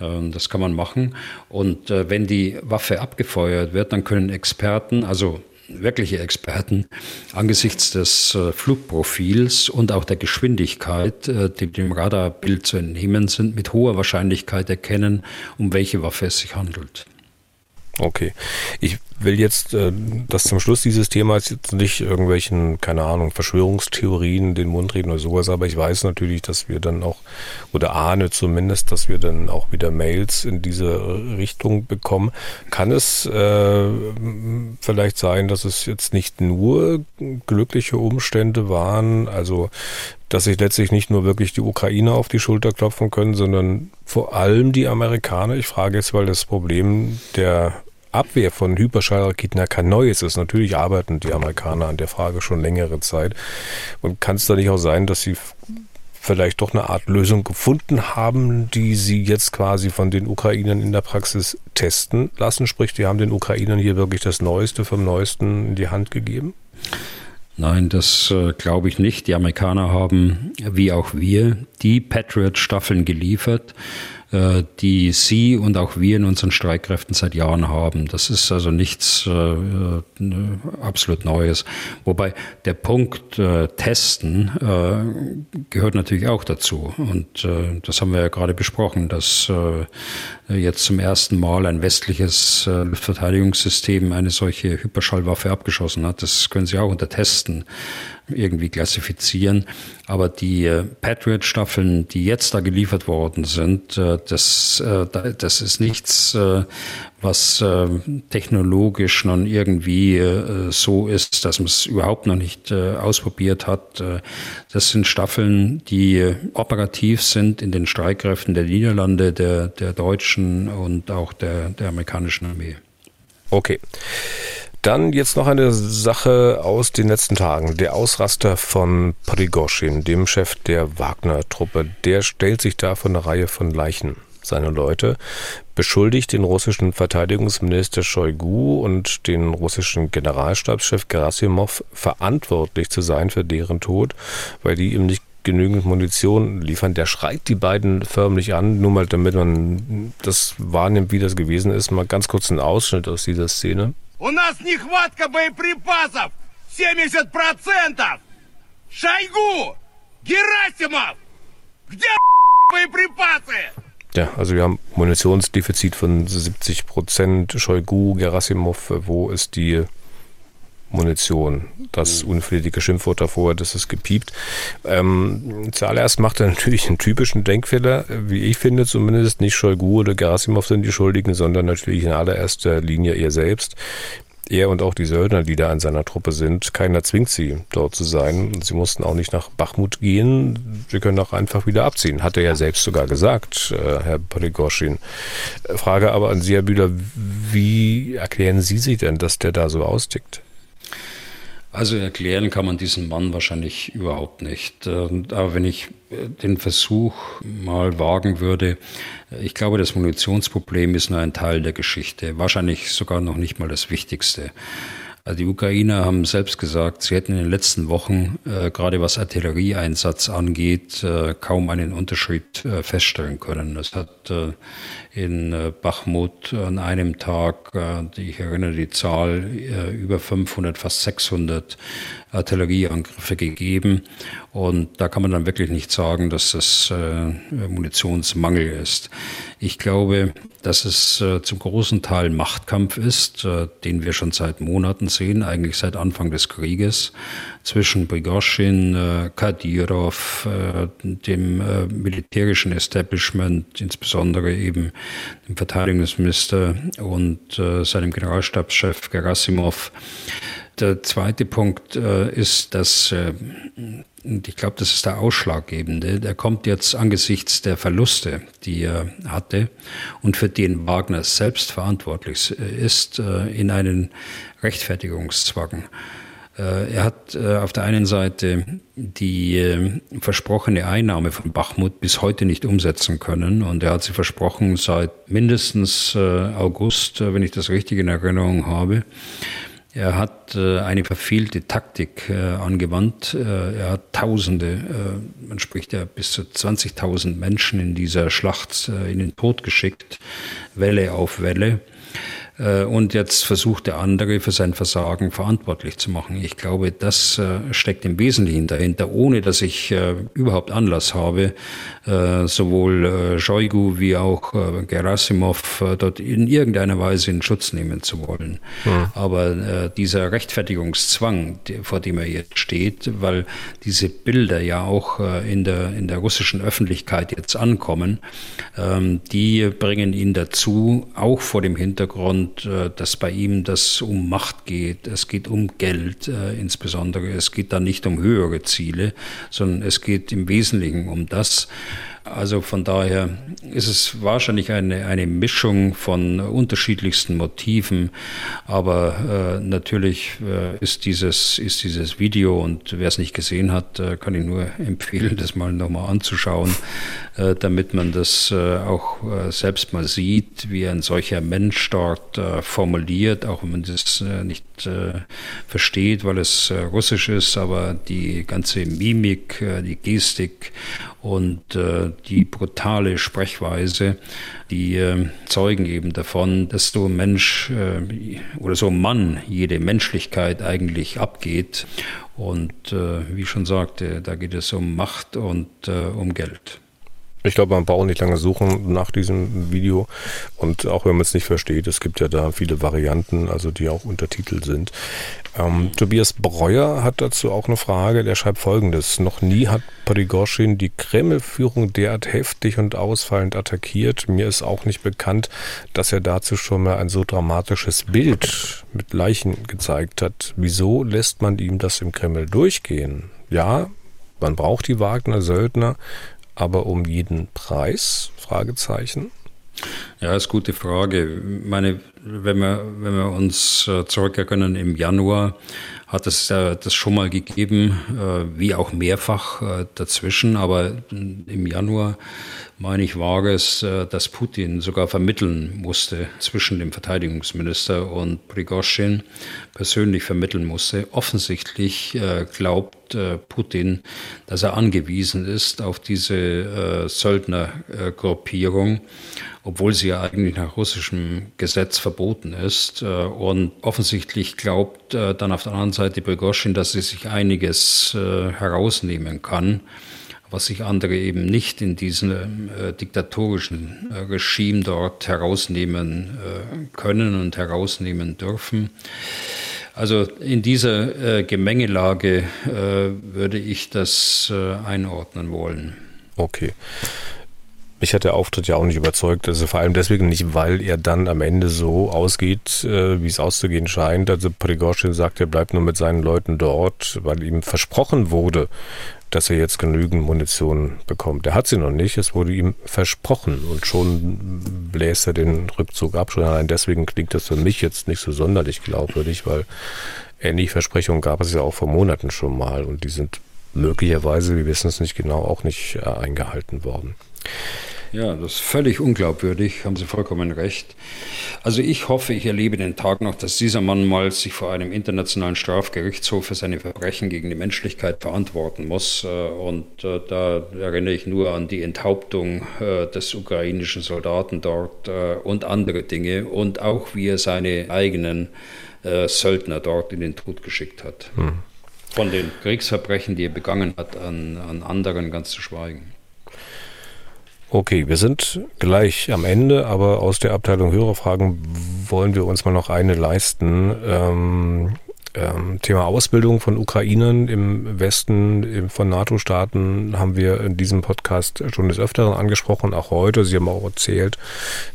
Ähm, das kann man machen. Und äh, wenn die Waffe abgefeuert wird, dann können Experten, also wirkliche Experten, angesichts des äh, Flugprofils und auch der Geschwindigkeit, äh, die dem Radarbild zu entnehmen sind, mit hoher Wahrscheinlichkeit erkennen, um welche Waffe es sich handelt. Okay. Ich will jetzt äh, das zum Schluss dieses Themas jetzt nicht irgendwelchen, keine Ahnung, Verschwörungstheorien den Mund reden oder sowas, aber ich weiß natürlich, dass wir dann auch, oder ahne zumindest, dass wir dann auch wieder Mails in diese Richtung bekommen. Kann es äh, vielleicht sein, dass es jetzt nicht nur glückliche Umstände waren, also dass sich letztlich nicht nur wirklich die Ukrainer auf die Schulter klopfen können, sondern vor allem die Amerikaner. Ich frage jetzt, weil das Problem der Abwehr von Hyperschallraketen ja kein neues ist. Natürlich arbeiten die Amerikaner an der Frage schon längere Zeit. Und kann es da nicht auch sein, dass sie vielleicht doch eine Art Lösung gefunden haben, die sie jetzt quasi von den Ukrainern in der Praxis testen lassen? Sprich, die haben den Ukrainern hier wirklich das Neueste vom Neuesten in die Hand gegeben? Nein, das äh, glaube ich nicht. Die Amerikaner haben, wie auch wir, die Patriot-Staffeln geliefert, die Sie und auch wir in unseren Streitkräften seit Jahren haben. Das ist also nichts äh, äh, absolut Neues. Wobei der Punkt äh, Testen äh, gehört natürlich auch dazu. Und äh, das haben wir ja gerade besprochen, dass jetzt zum ersten Mal ein westliches Luftverteidigungssystem eine solche Hyperschallwaffe abgeschossen hat. Das können Sie auch unter Testen irgendwie klassifizieren. Aber die äh, Patriot-Staffeln, die jetzt da geliefert worden sind, äh, das, äh, das ist nichts, was technologisch noch irgendwie so ist, dass man es überhaupt noch nicht ausprobiert hat. das sind Staffeln, die operativ sind in den Streitkräften der Niederlande, der, der deutschen und auch der, der amerikanischen Armee. Okay. Dann jetzt noch eine Sache aus den letzten Tagen. Der Ausraster von Prigozhin, dem Chef der Wagner-Truppe, der stellt sich da von einer Reihe von Leichen seine Leute, beschuldigt den russischen Verteidigungsminister Shoigu und den russischen Generalstabschef Gerasimov verantwortlich zu sein für deren Tod, weil die ihm nicht genügend Munition liefern. Der schreit die beiden förmlich an, nur mal damit man das wahrnimmt, wie das gewesen ist. Mal ganz kurz ein Ausschnitt aus dieser Szene. У нас нехватка боеприпасов 70%! Шойгу! Герасимов! Где (laughs) боеприпасы? Ja, also wir haben Munitionsdefizit von 70 Prozent. Shoigu, Gerasimov, wo ist die Munition? Das unflätige Schimpfwort davor, das ist gepiept. Ähm, zuallererst macht er (laughs) natürlich einen typischen Denkfehler, wie ich finde zumindest. Nicht Shoigu oder Gerasimov sind die Schuldigen, sondern natürlich in allererster Linie er selbst. Er und auch die Söldner, die da in seiner Truppe sind, keiner zwingt sie, dort zu sein. Sie mussten auch nicht nach Bachmut gehen. Sie können auch einfach wieder abziehen. Hat er ja selbst sogar gesagt, äh, Herr Prigozhin. Frage aber an Sie, Herr Bühler, wie erklären Sie sich denn, dass der da so austickt? Also erklären kann man diesen Mann wahrscheinlich überhaupt nicht. Ähm, aber wenn ich äh, den Versuch mal wagen würde, äh, ich glaube, das Munitionsproblem ist nur ein Teil der Geschichte, wahrscheinlich sogar noch nicht mal das Wichtigste. Also die Ukrainer haben selbst gesagt, sie hätten in den letzten Wochen, äh, gerade was Artillerieeinsatz angeht, äh, kaum einen Unterschied äh, feststellen können. Es hat äh, in äh, Bachmut an einem Tag, äh, ich erinnere die Zahl, über 500, fast 600 Artillerieangriffe gegeben. Und da kann man dann wirklich nicht sagen, dass das Munitionsmangel ist. Ich glaube, dass es äh, zum großen Teil Machtkampf ist, äh, den wir schon seit Monaten sehen, eigentlich seit Anfang des Krieges, zwischen Prigozhin, äh, Kadyrov, dem militärischen Establishment, insbesondere eben dem Verteidigungsminister und seinem Generalstabschef Gerasimov. Der zweite Punkt ist, dass und ich glaube, das ist der Ausschlaggebende. Der kommt jetzt angesichts der Verluste, die er hatte und für den Wagner selbst verantwortlich ist, äh, in einen Rechtfertigungszwang. Äh, er hat äh, auf der einen Seite die versprochene Einnahme von Bachmut bis heute nicht umsetzen können und er hat sie versprochen seit mindestens August, wenn ich das richtig in Erinnerung habe. Er hat äh, eine verfehlte Taktik äh, angewandt. Äh, er hat Tausende, man spricht ja bis zu 20.000 Menschen in dieser Schlacht in den Tod geschickt, Welle auf Welle. Äh, und jetzt versucht der andere für sein Versagen verantwortlich zu machen. Ich glaube, das äh, steckt im Wesentlichen dahinter, ohne dass ich äh, überhaupt Anlass habe, sowohl Shoigu wie auch Gerasimov dort in irgendeiner Weise in Schutz nehmen zu wollen. Mhm. Aber dieser Rechtfertigungszwang, vor dem er jetzt steht, weil diese Bilder ja auch in der, in der russischen Öffentlichkeit jetzt ankommen, ähm, die bringen ihn dazu, auch vor dem Hintergrund, und äh, dass bei ihm das um Macht geht, es geht um Geld äh, insbesondere, es geht da nicht um höhere Ziele, sondern es geht im Wesentlichen um das, also von daher ist es wahrscheinlich eine, eine Mischung von unterschiedlichsten Motiven. Aber äh, natürlich äh, ist, dieses, ist dieses Video, und wer es nicht gesehen hat, äh, kann ich nur (laughs) empfehlen, das mal nochmal anzuschauen, äh, damit man das äh, auch äh, selbst mal sieht, wie ein solcher Mensch dort formuliert, auch wenn man das nicht versteht, weil es russisch ist, aber die ganze Mimik, die Gestik und äh, die brutale Sprechweise, die äh, zeugen eben davon, dass so ein Mensch äh, oder so ein Mann jede Menschlichkeit eigentlich abgeht. Und äh, wie ich schon sagte, da geht es um Macht und äh, um Geld. Ich glaube, man braucht nicht lange suchen nach diesem Video. Und auch wenn man es nicht versteht, es gibt ja da viele Varianten, also die auch untertitelt sind. Ähm, Tobias Breuer hat dazu auch eine Frage. Der schreibt folgendes. Noch nie hat Prigozhin die Kreml-Führung derart heftig und ausfallend attackiert. Mir ist auch nicht bekannt, dass er dazu schon mal ein so dramatisches Bild mit Leichen gezeigt hat. Wieso lässt man ihm das im Kreml durchgehen? Ja, man braucht die Wagner-Söldner, aber um jeden Preis? Fragezeichen. Ja, ist eine gute Frage. Ich meine, wenn wir, wenn wir uns äh, zurückerinnern, im Januar hat es äh, das schon mal gegeben, äh, wie auch mehrfach äh, dazwischen. Aber im Januar, meine ich, war es, äh, dass Putin sogar vermitteln musste zwischen dem Verteidigungsminister und Prigozhin, persönlich vermitteln musste. Offensichtlich äh, glaubt äh, Putin, dass er angewiesen ist auf diese Söldnergruppierung obwohl sie ja eigentlich nach russischem Gesetz verboten ist. Und offensichtlich glaubt dann auf der anderen Seite Prigozhin, dass sie sich einiges herausnehmen kann, was sich andere eben nicht in diesem diktatorischen Regime dort herausnehmen können und herausnehmen dürfen. Also in dieser Gemengelage würde ich das einordnen wollen. Okay. Mich hat der Auftritt ja auch nicht überzeugt. Also vor allem deswegen nicht, weil er dann am Ende so ausgeht, äh, wie es auszugehen scheint. Also Prigozhin sagt, er bleibt nur mit seinen Leuten dort, weil ihm versprochen wurde, dass er jetzt genügend Munition bekommt. Er hat sie noch nicht, es wurde ihm versprochen und schon bläst er den Rückzug ab. Schon allein deswegen klingt das für mich jetzt nicht so sonderlich glaubwürdig, weil ähnliche Versprechungen gab es ja auch vor Monaten schon mal und die sind möglicherweise, wir wissen es nicht genau, auch nicht äh, eingehalten worden. Ja, das ist völlig unglaubwürdig, haben Sie vollkommen recht. Also ich hoffe, ich erlebe den Tag noch, dass dieser Mann mal sich vor einem internationalen Strafgerichtshof für seine Verbrechen gegen die Menschlichkeit verantworten muss. Äh, und äh, da erinnere ich nur an die Enthauptung äh, des ukrainischen Soldaten dort und andere Dinge und auch wie er seine eigenen Söldner dort in den Tod geschickt hat. Hm. Von den Kriegsverbrechen, die er begangen hat, an, an anderen ganz zu schweigen. Okay, wir sind gleich am Ende, aber aus der Abteilung Hörerfragen wollen wir uns mal noch eine leisten. Ähm, ähm, Thema Ausbildung von Ukrainern im Westen von NATO-Staaten haben wir in diesem Podcast schon des Öfteren angesprochen, auch heute. Sie haben auch erzählt,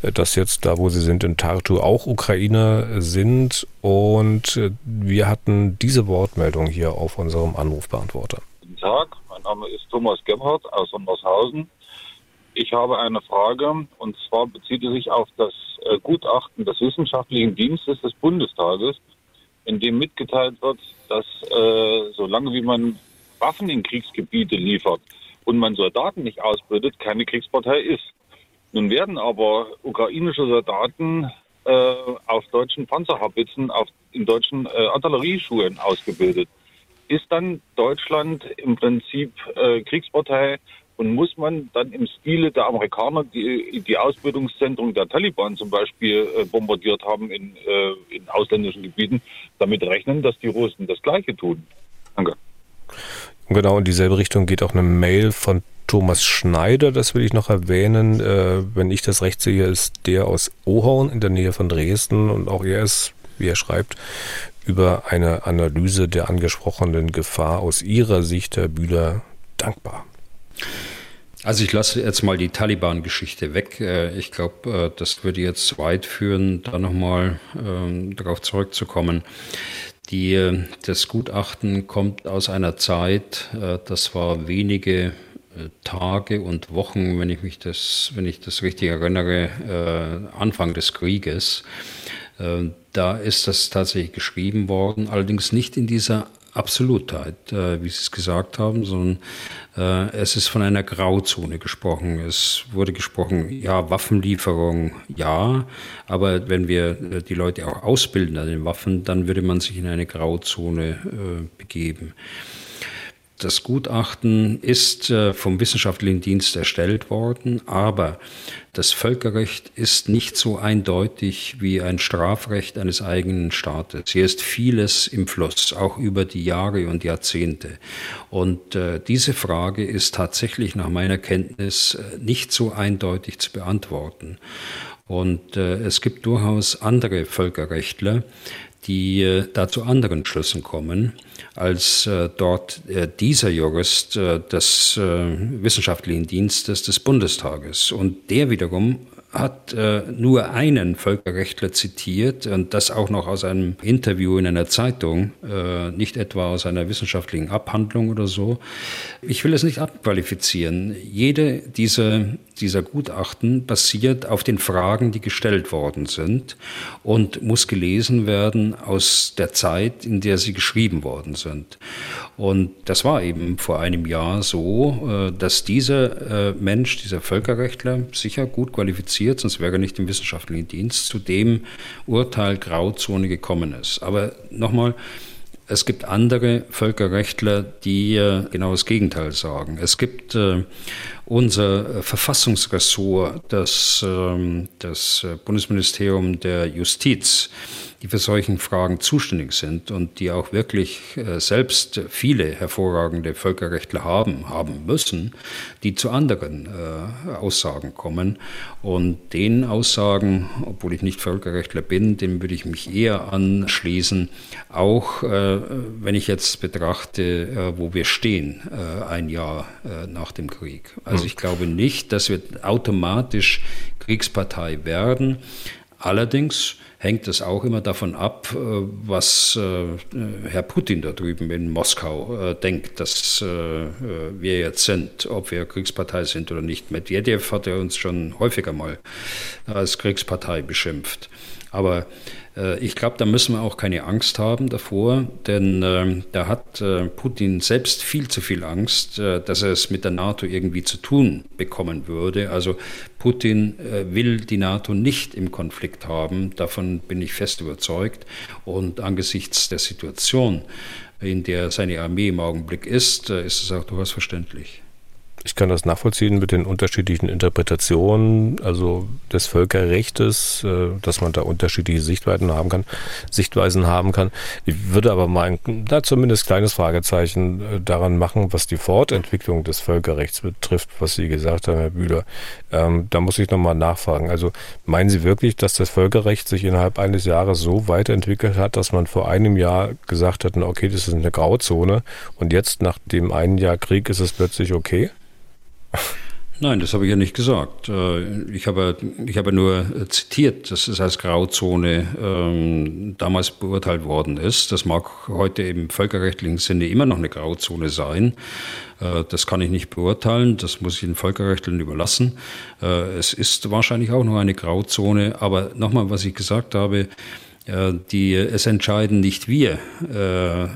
äh, dass jetzt da, wo Sie sind, in Tartu auch Ukrainer sind. Und äh, wir hatten diese Wortmeldung hier auf unserem Anrufbeantworter. Guten Tag, mein Name ist Thomas Gebhardt aus Sondershausen. Ich habe eine Frage und zwar bezieht es sich auf das äh, Gutachten des Wissenschaftlichen Dienstes des Bundestages, in dem mitgeteilt wird, dass äh, solange wie man Waffen in Kriegsgebiete liefert und man Soldaten nicht ausbildet, keine Kriegspartei ist. Nun werden aber ukrainische Soldaten äh, auf deutschen Panzerhabitzen, auf, in deutschen äh, Artillerieschulen ausgebildet. Ist dann Deutschland im Prinzip äh, Kriegspartei und muss man dann im Stile der Amerikaner, die die Ausbildungszentren der Taliban zum Beispiel äh, bombardiert haben in, äh, in ausländischen Gebieten, damit rechnen, dass die Russen das Gleiche tun? Danke. Genau, in dieselbe Richtung geht auch eine Mail von Thomas Schneider, das will ich noch erwähnen. Äh, wenn ich das recht sehe, ist der aus Ohorn in der Nähe von Dresden und auch er ist, wie er schreibt, über eine Analyse der angesprochenen Gefahr aus ihrer Sicht, Herr Bühler, dankbar. Also ich lasse jetzt mal die Taliban-Geschichte weg. Äh, ich glaube, äh, das würde jetzt weit führen, da nochmal ähm, darauf zurückzukommen. Die, äh, das Gutachten kommt aus einer Zeit, das war wenige Tage und Wochen, wenn ich mich das, wenn ich das richtig erinnere, Anfang des Krieges. Da ist das tatsächlich geschrieben worden, allerdings nicht in dieser Absolutheit, äh, wie Sie es gesagt haben, sondern äh, es ist von einer Grauzone gesprochen. Es wurde gesprochen, ja, Waffenlieferung, ja, aber wenn wir äh, die Leute auch ausbilden an den Waffen, dann würde man sich in eine Grauzone äh, begeben. Das Gutachten ist äh, vom wissenschaftlichen Dienst erstellt worden, aber das Völkerrecht ist nicht so eindeutig wie ein Strafrecht eines eigenen Staates. Hier ist vieles im Fluss, auch über die Jahre und Jahrzehnte. Und äh, diese Frage ist tatsächlich nach meiner Kenntnis äh, nicht so eindeutig zu beantworten. Und es gibt durchaus andere Völkerrechtler, die da zu anderen Schlüssen kommen als äh, dort äh, dieser Jurist äh, des äh, wissenschaftlichen Dienstes des Bundestages. Und der wiederum hat äh, nur einen Völkerrechtler zitiert und das auch noch aus einem Interview in einer Zeitung, äh, nicht etwa aus einer wissenschaftlichen Abhandlung oder so. Ich will es nicht abqualifizieren. Jede dieser, dieser Gutachten basiert auf den Fragen, die gestellt worden sind und muss gelesen werden aus der Zeit, in der sie geschrieben worden sind. Und das war eben vor einem Jahr so, äh, dass dieser äh, Mensch, dieser Völkerrechtler, sicher gut qualifiziert, sonst wäre er nicht im wissenschaftlichen Dienst, zu dem Urteil Grauzone gekommen ist. Aber nochmal, es gibt andere Völkerrechtler, die äh, genau das Gegenteil sagen. Es gibt unser Verfassungsressort, das, ähm, das Bundesministerium der Justiz, die für solchen Fragen zuständig sind und die auch wirklich äh, selbst viele hervorragende Völkerrechtler haben, haben müssen, die zu anderen äh, Aussagen kommen. Und den Aussagen, obwohl ich nicht Völkerrechtler bin, dem würde ich mich eher anschließen, auch äh, wenn ich jetzt betrachte, äh, wo wir stehen, äh, ein Jahr äh, nach dem Krieg. Also hm. ich glaube nicht, dass wir automatisch Kriegspartei werden. Allerdings hängt es auch immer davon ab, äh, was äh, Herr Putin da drüben in Moskau äh, denkt, dass wir jetzt sind, ob wir Kriegspartei sind oder nicht. Medvedev hat ja uns schon häufiger mal als Kriegspartei beschimpft. Aber ich glaube, da müssen wir auch keine Angst haben davor, denn äh, da hat äh, Putin selbst viel zu viel Angst, äh, dass er es mit der NATO irgendwie zu tun bekommen würde. Also Putin äh, will die NATO nicht im Konflikt haben, davon bin ich fest überzeugt. Und angesichts der Situation, in der seine Armee im Augenblick ist, äh, ist es auch durchaus verständlich. Ich kann das nachvollziehen mit den unterschiedlichen Interpretationen, also des Völkerrechtes, äh, dass man da unterschiedliche Sichtweisen haben kann, Sichtweisen haben kann. Ich würde aber mal ein, da zumindest kleines Fragezeichen äh, daran machen, was die Fortentwicklung des Völkerrechts betrifft, was Sie gesagt haben, Herr Bühler. Ähm, da muss ich nochmal nachfragen. Also meinen Sie wirklich, dass das Völkerrecht sich innerhalb eines Jahres so weiterentwickelt hat, dass man vor einem Jahr gesagt hat, okay, das ist eine Grauzone und jetzt nach dem einen Jahr Krieg ist es plötzlich okay? Nein, das habe ich ja nicht gesagt. Äh, ich habe, ich habe nur zitiert, dass es als Grauzone ähm, damals beurteilt worden ist. Das mag heute im völkerrechtlichen Sinne immer noch eine Grauzone sein. Äh, das kann ich nicht beurteilen, das muss ich den Völkerrechtlern überlassen. Äh, es ist wahrscheinlich auch noch eine Grauzone, aber nochmal, was ich gesagt habe, die, es entscheiden nicht wir äh, äh,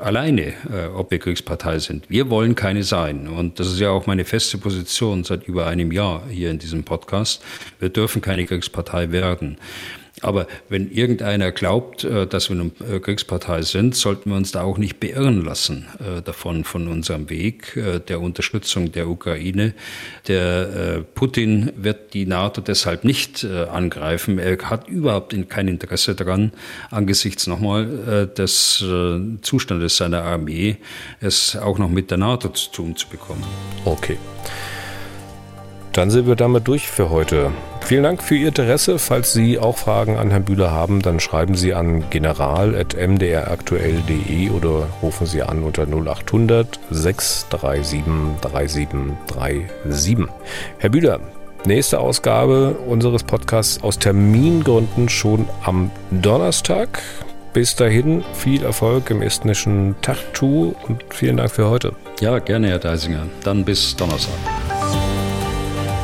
alleine, äh, ob wir Kriegspartei sind. Wir wollen keine sein. Und das ist ja auch meine feste Position seit über einem Jahr hier in diesem Podcast. Wir dürfen keine Kriegspartei werden. Aber wenn irgendeiner glaubt, äh, dass wir eine äh, Kriegspartei sind, sollten wir uns da auch nicht beirren lassen äh, davon, von unserem Weg der Unterstützung der Ukraine. Der Putin wird die NATO deshalb nicht angreifen. Er hat überhaupt kein Interesse daran, angesichts nochmal des Zustandes seiner Armee, es auch noch mit der NATO zu tun zu bekommen. Okay. Dann sind wir damit durch für heute. Vielen Dank für Ihr Interesse. Falls Sie auch Fragen an Herrn Bühler haben, dann schreiben Sie an general.mdraktuell.de oder rufen Sie an unter 0800 637 3737. Herr Bühler, nächste Ausgabe unseres Podcasts aus Termingründen schon am Donnerstag. Bis dahin viel Erfolg im estnischen Tartu und vielen Dank für heute. Ja, gerne, Herr Deisinger. Dann bis Donnerstag.